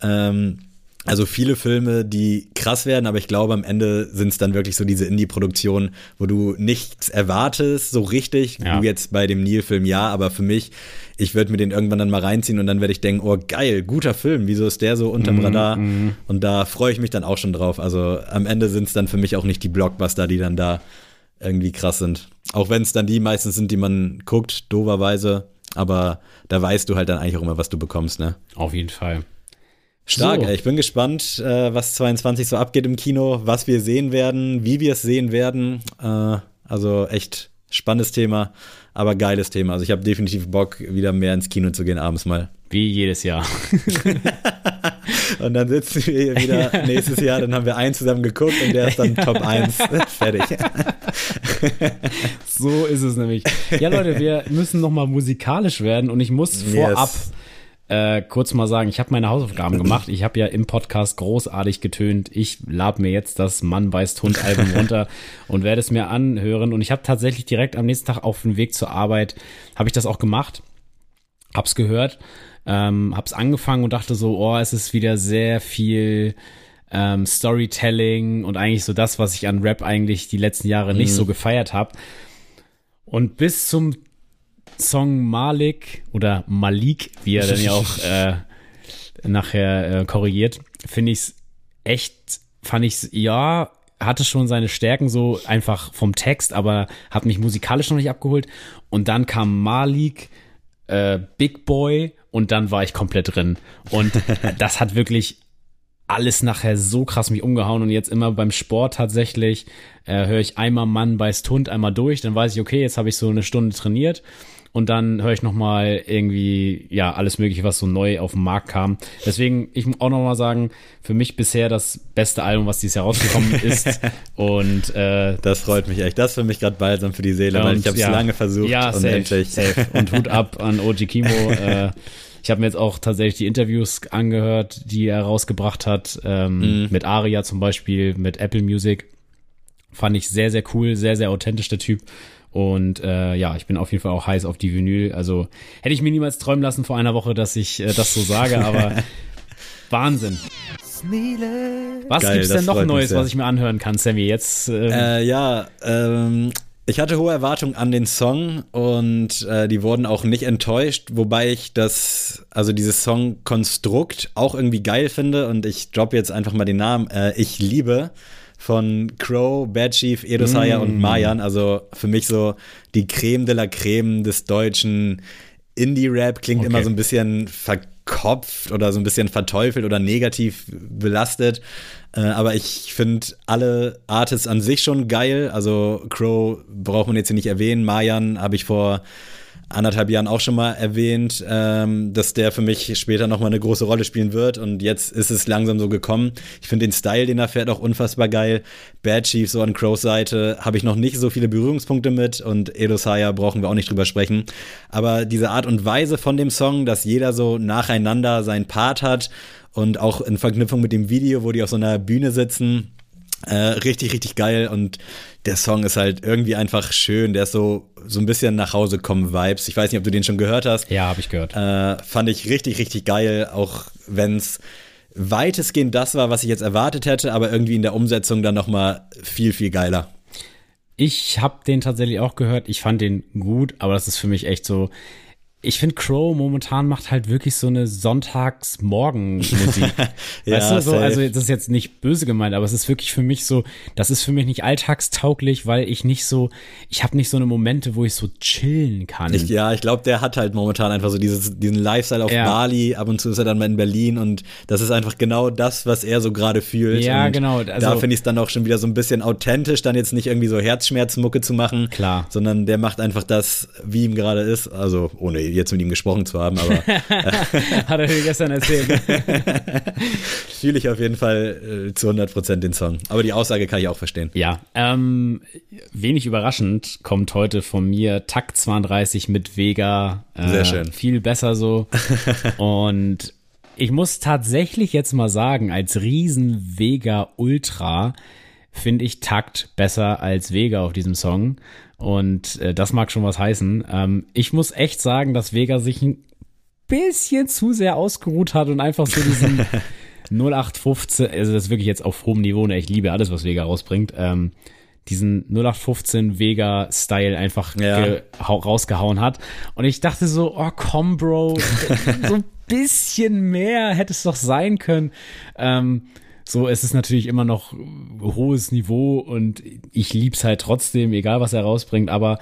Ähm, also viele Filme, die krass werden, aber ich glaube, am Ende sind es dann wirklich so diese Indie-Produktionen, wo du nichts erwartest, so richtig. Ja. Du jetzt bei dem Neil-Film ja, aber für mich, ich würde mir den irgendwann dann mal reinziehen und dann werde ich denken, oh geil, guter Film, wieso ist der so unterm mm, Radar? Mm. Und da freue ich mich dann auch schon drauf. Also am Ende sind es dann für mich auch nicht die Blockbuster, die dann da irgendwie krass sind. Auch wenn es dann die meistens sind, die man guckt, doverweise. Aber da weißt du halt dann eigentlich auch immer, was du bekommst, ne? Auf jeden Fall. Stark, so. ich bin gespannt, äh, was 22 so abgeht im Kino, was wir sehen werden, wie wir es sehen werden. Äh, also echt spannendes Thema, aber geiles Thema. Also ich habe definitiv Bock, wieder mehr ins Kino zu gehen abends mal. Wie jedes Jahr. und dann sitzen wir hier wieder nächstes Jahr, dann haben wir einen zusammen geguckt und der ist dann Top 1. Fertig. so ist es nämlich. Ja, Leute, wir müssen noch mal musikalisch werden und ich muss vorab yes äh, kurz mal sagen, ich habe meine Hausaufgaben gemacht. Ich habe ja im Podcast großartig getönt. Ich lab mir jetzt das Mann beißt Hund Album runter und werde es mir anhören. Und ich habe tatsächlich direkt am nächsten Tag auf dem Weg zur Arbeit, habe ich das auch gemacht, hab's gehört, ähm, hab's angefangen und dachte so, oh, es ist wieder sehr viel ähm, Storytelling und eigentlich so das, was ich an Rap eigentlich die letzten Jahre nicht mhm. so gefeiert habe. Und bis zum Song Malik oder Malik, wie er dann ja auch äh, nachher äh, korrigiert, finde ich es echt, fand ich es, ja, hatte schon seine Stärken so einfach vom Text, aber hat mich musikalisch noch nicht abgeholt. Und dann kam Malik, äh, Big Boy und dann war ich komplett drin. Und das hat wirklich alles nachher so krass mich umgehauen und jetzt immer beim Sport tatsächlich äh, höre ich einmal Mann beißt Hund einmal durch, dann weiß ich, okay, jetzt habe ich so eine Stunde trainiert und dann höre ich noch mal irgendwie ja alles mögliche, was so neu auf den Markt kam. Deswegen ich muss auch noch mal sagen, für mich bisher das beste Album, was dieses Jahr rausgekommen ist und äh, das freut mich echt. Das ist für mich gerade balsam für die Seele, und, weil ich habe es ja, lange versucht ja, und safe, endlich safe. und Hut ab an Oji Kimo. äh, ich habe mir jetzt auch tatsächlich die Interviews angehört, die er rausgebracht hat, ähm, mm. mit Aria zum Beispiel, mit Apple Music. Fand ich sehr, sehr cool, sehr, sehr authentisch, der Typ. Und äh, ja, ich bin auf jeden Fall auch heiß auf die Vinyl. Also hätte ich mir niemals träumen lassen vor einer Woche, dass ich äh, das so sage, aber Wahnsinn. Was Geil, gibt's denn noch Neues, was ich mir anhören kann, Sammy? Jetzt. Ähm äh, ja, ähm, ich hatte hohe Erwartungen an den Song und äh, die wurden auch nicht enttäuscht, wobei ich das, also dieses Songkonstrukt auch irgendwie geil finde und ich droppe jetzt einfach mal den Namen. Äh, ich liebe von Crow, Bad Chief, Edosaya mm. und Mayan. Also für mich so die Creme de la Creme des deutschen Indie-Rap. Klingt okay. immer so ein bisschen verkopft oder so ein bisschen verteufelt oder negativ belastet. Äh, aber ich finde alle Artists an sich schon geil. Also Crow braucht man jetzt hier nicht erwähnen. Mayan habe ich vor anderthalb Jahren auch schon mal erwähnt, ähm, dass der für mich später nochmal eine große Rolle spielen wird. Und jetzt ist es langsam so gekommen. Ich finde den Style, den er fährt, auch unfassbar geil. Bad Chief, so an Crows Seite, habe ich noch nicht so viele Berührungspunkte mit. Und Edo Saya brauchen wir auch nicht drüber sprechen. Aber diese Art und Weise von dem Song, dass jeder so nacheinander seinen Part hat und auch in Verknüpfung mit dem Video, wo die auf so einer Bühne sitzen, äh, richtig, richtig geil und der Song ist halt irgendwie einfach schön. Der ist so, so ein bisschen nach Hause kommen Vibes. Ich weiß nicht, ob du den schon gehört hast. Ja, habe ich gehört. Äh, fand ich richtig, richtig geil, auch wenn es weitestgehend das war, was ich jetzt erwartet hätte, aber irgendwie in der Umsetzung dann nochmal viel, viel geiler. Ich habe den tatsächlich auch gehört. Ich fand den gut, aber das ist für mich echt so ich finde, Crow momentan macht halt wirklich so eine Sonntagsmorgen-Musik. ja, weißt du, so, also das ist jetzt nicht böse gemeint, aber es ist wirklich für mich so, das ist für mich nicht alltagstauglich, weil ich nicht so, ich habe nicht so eine Momente, wo ich so chillen kann. Ich, ja, ich glaube, der hat halt momentan einfach so dieses, diesen Lifestyle auf ja. Bali, ab und zu ist er dann mal in Berlin und das ist einfach genau das, was er so gerade fühlt. Ja, und genau. Also, da finde ich es dann auch schon wieder so ein bisschen authentisch, dann jetzt nicht irgendwie so Herzschmerzmucke zu machen. Klar. Sondern der macht einfach das, wie ihm gerade ist, also ohne jetzt mit ihm gesprochen zu haben, aber. Hat er dir gestern erzählt. Fühle ich auf jeden Fall äh, zu 100 Prozent den Song. Aber die Aussage kann ich auch verstehen. Ja, ähm, wenig überraschend kommt heute von mir Takt 32 mit Vega. Äh, Sehr schön. Viel besser so. Und ich muss tatsächlich jetzt mal sagen, als riesen Vega Ultra finde ich Takt besser als Vega auf diesem Song. Und äh, das mag schon was heißen. Ähm, ich muss echt sagen, dass Vega sich ein bisschen zu sehr ausgeruht hat und einfach so diesen 0815, also das ist wirklich jetzt auf hohem Niveau, ne? ich liebe alles, was Vega rausbringt, ähm, diesen 0815 Vega-Style einfach ja. rausgehauen hat. Und ich dachte so, oh komm, Bro, so ein bisschen mehr hätte es doch sein können. Ähm, so, es ist natürlich immer noch hohes Niveau und ich lieb's halt trotzdem, egal was er rausbringt, aber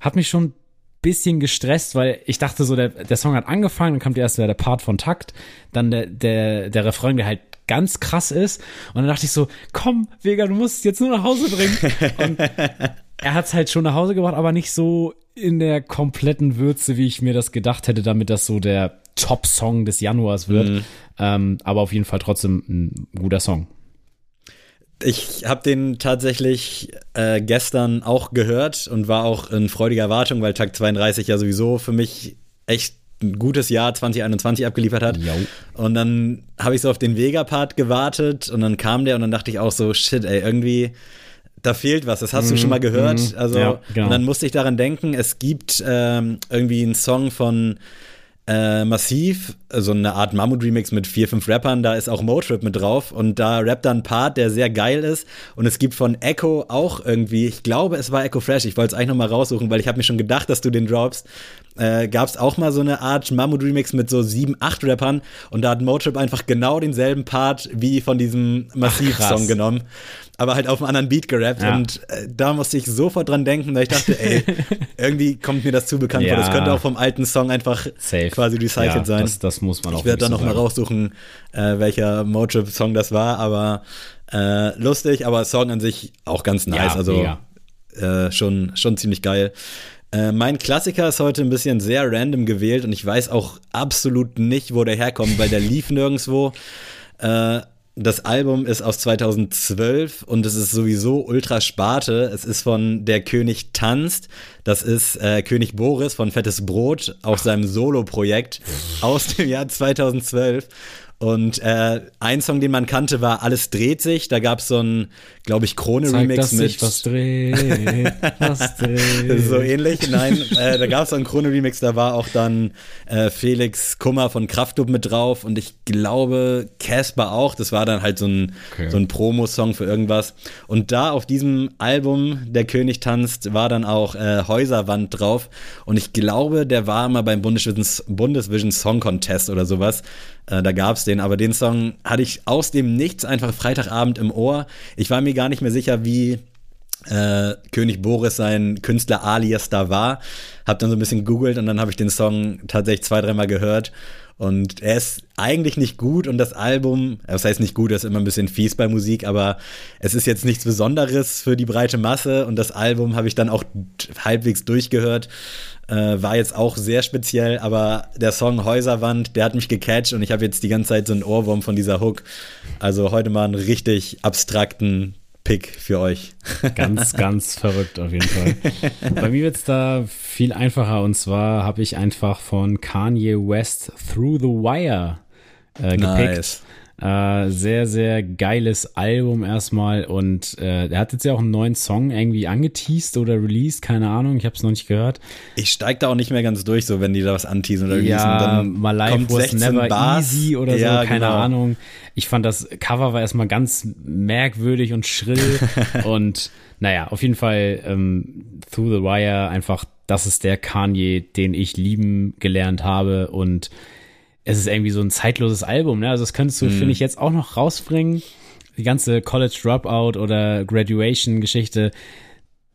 hat mich schon ein bisschen gestresst, weil ich dachte so, der, der Song hat angefangen, dann kommt erst der, der Part von Takt, dann der, der, der Refrain, der halt ganz krass ist. Und dann dachte ich so, komm, Vega, du musst es jetzt nur nach Hause bringen. Und er hat es halt schon nach Hause gebracht, aber nicht so in der kompletten Würze, wie ich mir das gedacht hätte, damit das so der Top-Song des Januars wird. Mhm. Ähm, aber auf jeden Fall trotzdem ein guter Song. Ich habe den tatsächlich äh, gestern auch gehört und war auch in freudiger Erwartung, weil Tag 32 ja sowieso für mich echt ein gutes Jahr 2021 abgeliefert hat. Jo. Und dann habe ich so auf den Vega-Part gewartet und dann kam der und dann dachte ich auch so, shit, ey, irgendwie da fehlt was. Das hast du schon mal mhm, gehört. Mhm. Also ja, genau. und dann musste ich daran denken, es gibt ähm, irgendwie einen Song von äh, Massiv, so eine Art Mammut-Remix mit vier, fünf Rappern, da ist auch Motrip mit drauf und da rappt dann ein Part, der sehr geil ist und es gibt von Echo auch irgendwie, ich glaube es war Echo Fresh, ich wollte es eigentlich nochmal raussuchen, weil ich habe mir schon gedacht, dass du den droppst, äh, gab es auch mal so eine Art Mammut-Remix mit so sieben, acht Rappern und da hat Motrip einfach genau denselben Part wie von diesem Massiv-Song genommen aber halt auf einem anderen Beat gerappt. Ja. Und äh, da musste ich sofort dran denken, weil ich dachte, ey, irgendwie kommt mir das zu bekannt ja. vor. Das könnte auch vom alten Song einfach Safe. quasi recycelt ja, sein. Das, das, muss man auch Ich werde dann so nochmal raussuchen, äh, welcher Motrip-Song das war, aber äh, lustig, aber Song an sich auch ganz nice. also äh, schon, schon ziemlich geil. Äh, mein Klassiker ist heute ein bisschen sehr random gewählt und ich weiß auch absolut nicht, wo der herkommt, weil der lief nirgendwo. Äh, das Album ist aus 2012 und es ist sowieso ultra Sparte. Es ist von Der König tanzt. Das ist äh, König Boris von Fettes Brot auf seinem Solo-Projekt aus dem Jahr 2012. Und äh, ein Song, den man kannte, war Alles dreht sich. Da gab es so ein, glaube ich, Krone-Remix mit. Sich was dreht, was dreht. so ähnlich. Nein, äh, da gab es so einen Krone-Remix, da war auch dann äh, Felix Kummer von Kraftklub mit drauf und ich glaube Casper auch. Das war dann halt so ein, okay. so ein Promo-Song für irgendwas. Und da auf diesem Album, Der König tanzt, war dann auch äh, Häuserwand drauf. Und ich glaube, der war mal beim Bundesvision, Bundesvision Song Contest oder sowas. Äh, da gab es den, aber den Song hatte ich aus dem Nichts einfach Freitagabend im Ohr. Ich war mir gar nicht mehr sicher, wie äh, König Boris sein Künstler alias da war. Hab dann so ein bisschen googelt und dann habe ich den Song tatsächlich zwei, dreimal gehört. Und er ist eigentlich nicht gut und das Album, das heißt nicht gut, das ist immer ein bisschen fies bei Musik, aber es ist jetzt nichts Besonderes für die breite Masse und das Album habe ich dann auch halbwegs durchgehört äh, war jetzt auch sehr speziell, aber der Song Häuserwand, der hat mich gecatcht und ich habe jetzt die ganze Zeit so einen Ohrwurm von dieser Hook. Also heute mal einen richtig abstrakten Pick für euch. Ganz, ganz verrückt auf jeden Fall. Bei mir wird es da viel einfacher und zwar habe ich einfach von Kanye West Through the Wire äh, gepickt. Nice. Äh, sehr, sehr geiles Album erstmal und äh, er hat jetzt ja auch einen neuen Song irgendwie angeteased oder released, keine Ahnung, ich habe es noch nicht gehört. Ich steig da auch nicht mehr ganz durch, so wenn die da was anteasen oder releasen. Ja, dann My Life was never Bars. easy oder ja, so, keine genau. Ahnung. Ich fand das Cover war erstmal ganz merkwürdig und schrill und naja, auf jeden Fall ähm, Through the Wire einfach, das ist der Kanye, den ich lieben gelernt habe und es ist irgendwie so ein zeitloses Album, ne? Also das könntest du, mhm. finde ich, jetzt auch noch rausbringen. Die ganze College Dropout oder Graduation Geschichte,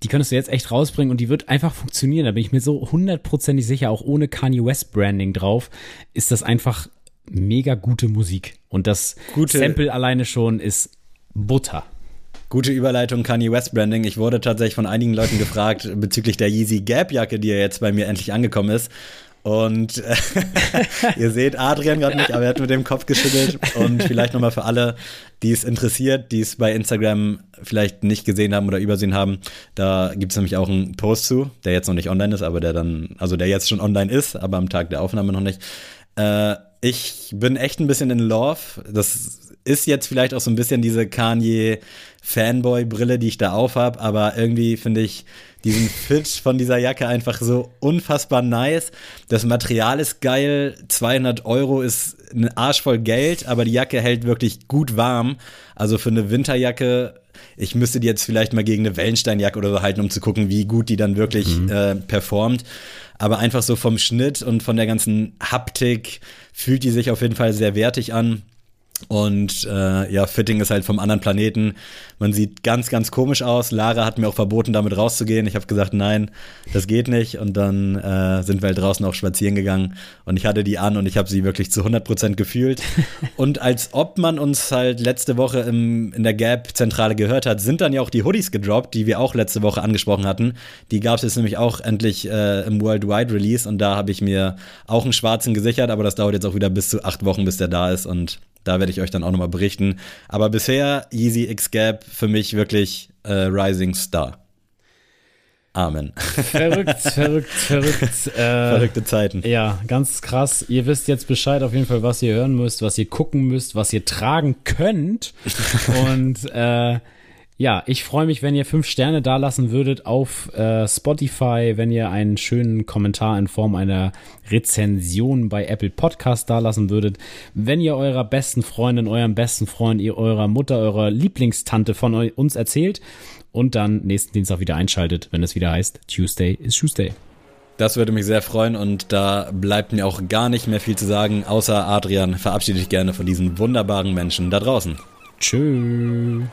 die könntest du jetzt echt rausbringen und die wird einfach funktionieren. Da bin ich mir so hundertprozentig sicher, auch ohne Kanye West Branding drauf, ist das einfach mega gute Musik. Und das gute, Sample alleine schon ist Butter. Gute Überleitung Kanye West Branding. Ich wurde tatsächlich von einigen Leuten gefragt bezüglich der Yeezy Gap Jacke, die ja jetzt bei mir endlich angekommen ist. Und äh, ihr seht Adrian gerade nicht, aber er hat mit dem Kopf geschüttelt. Und vielleicht nochmal für alle, die es interessiert, die es bei Instagram vielleicht nicht gesehen haben oder übersehen haben, da gibt es nämlich auch einen Post zu, der jetzt noch nicht online ist, aber der dann, also der jetzt schon online ist, aber am Tag der Aufnahme noch nicht. Äh, ich bin echt ein bisschen in Love. Das ist jetzt vielleicht auch so ein bisschen diese Kanye Fanboy-Brille, die ich da aufhab, aber irgendwie finde ich diesen Fit von dieser Jacke einfach so unfassbar nice. Das Material ist geil, 200 Euro ist ein Arsch voll Geld, aber die Jacke hält wirklich gut warm. Also für eine Winterjacke, ich müsste die jetzt vielleicht mal gegen eine Wellensteinjacke oder so halten, um zu gucken, wie gut die dann wirklich mhm. äh, performt. Aber einfach so vom Schnitt und von der ganzen Haptik fühlt die sich auf jeden Fall sehr wertig an. Und äh, ja, Fitting ist halt vom anderen Planeten. Man sieht ganz, ganz komisch aus. Lara hat mir auch verboten, damit rauszugehen. Ich habe gesagt, nein, das geht nicht. Und dann äh, sind wir halt draußen auch spazieren gegangen. Und ich hatte die an und ich habe sie wirklich zu 100% gefühlt. und als ob man uns halt letzte Woche im, in der Gap-Zentrale gehört hat, sind dann ja auch die Hoodies gedroppt, die wir auch letzte Woche angesprochen hatten. Die gab es jetzt nämlich auch endlich äh, im Worldwide Release. Und da habe ich mir auch einen schwarzen gesichert. Aber das dauert jetzt auch wieder bis zu acht Wochen, bis der da ist. Und da werde ich euch dann auch nochmal berichten. Aber bisher Yeezy X Gap für mich wirklich äh, Rising Star. Amen. Verrückt, verrückt, verrückt. Äh, Verrückte Zeiten. Ja, ganz krass. Ihr wisst jetzt Bescheid auf jeden Fall, was ihr hören müsst, was ihr gucken müsst, was ihr tragen könnt. Und äh, ja, ich freue mich, wenn ihr fünf Sterne dalassen würdet auf äh, Spotify, wenn ihr einen schönen Kommentar in Form einer Rezension bei Apple Podcast dalassen würdet, wenn ihr eurer besten Freundin, eurem besten Freund, ihr eurer Mutter, eurer Lieblingstante von uns erzählt und dann nächsten Dienstag wieder einschaltet, wenn es wieder heißt Tuesday is Tuesday. Das würde mich sehr freuen und da bleibt mir auch gar nicht mehr viel zu sagen, außer Adrian, verabschiede dich gerne von diesen wunderbaren Menschen da draußen. Tschüss.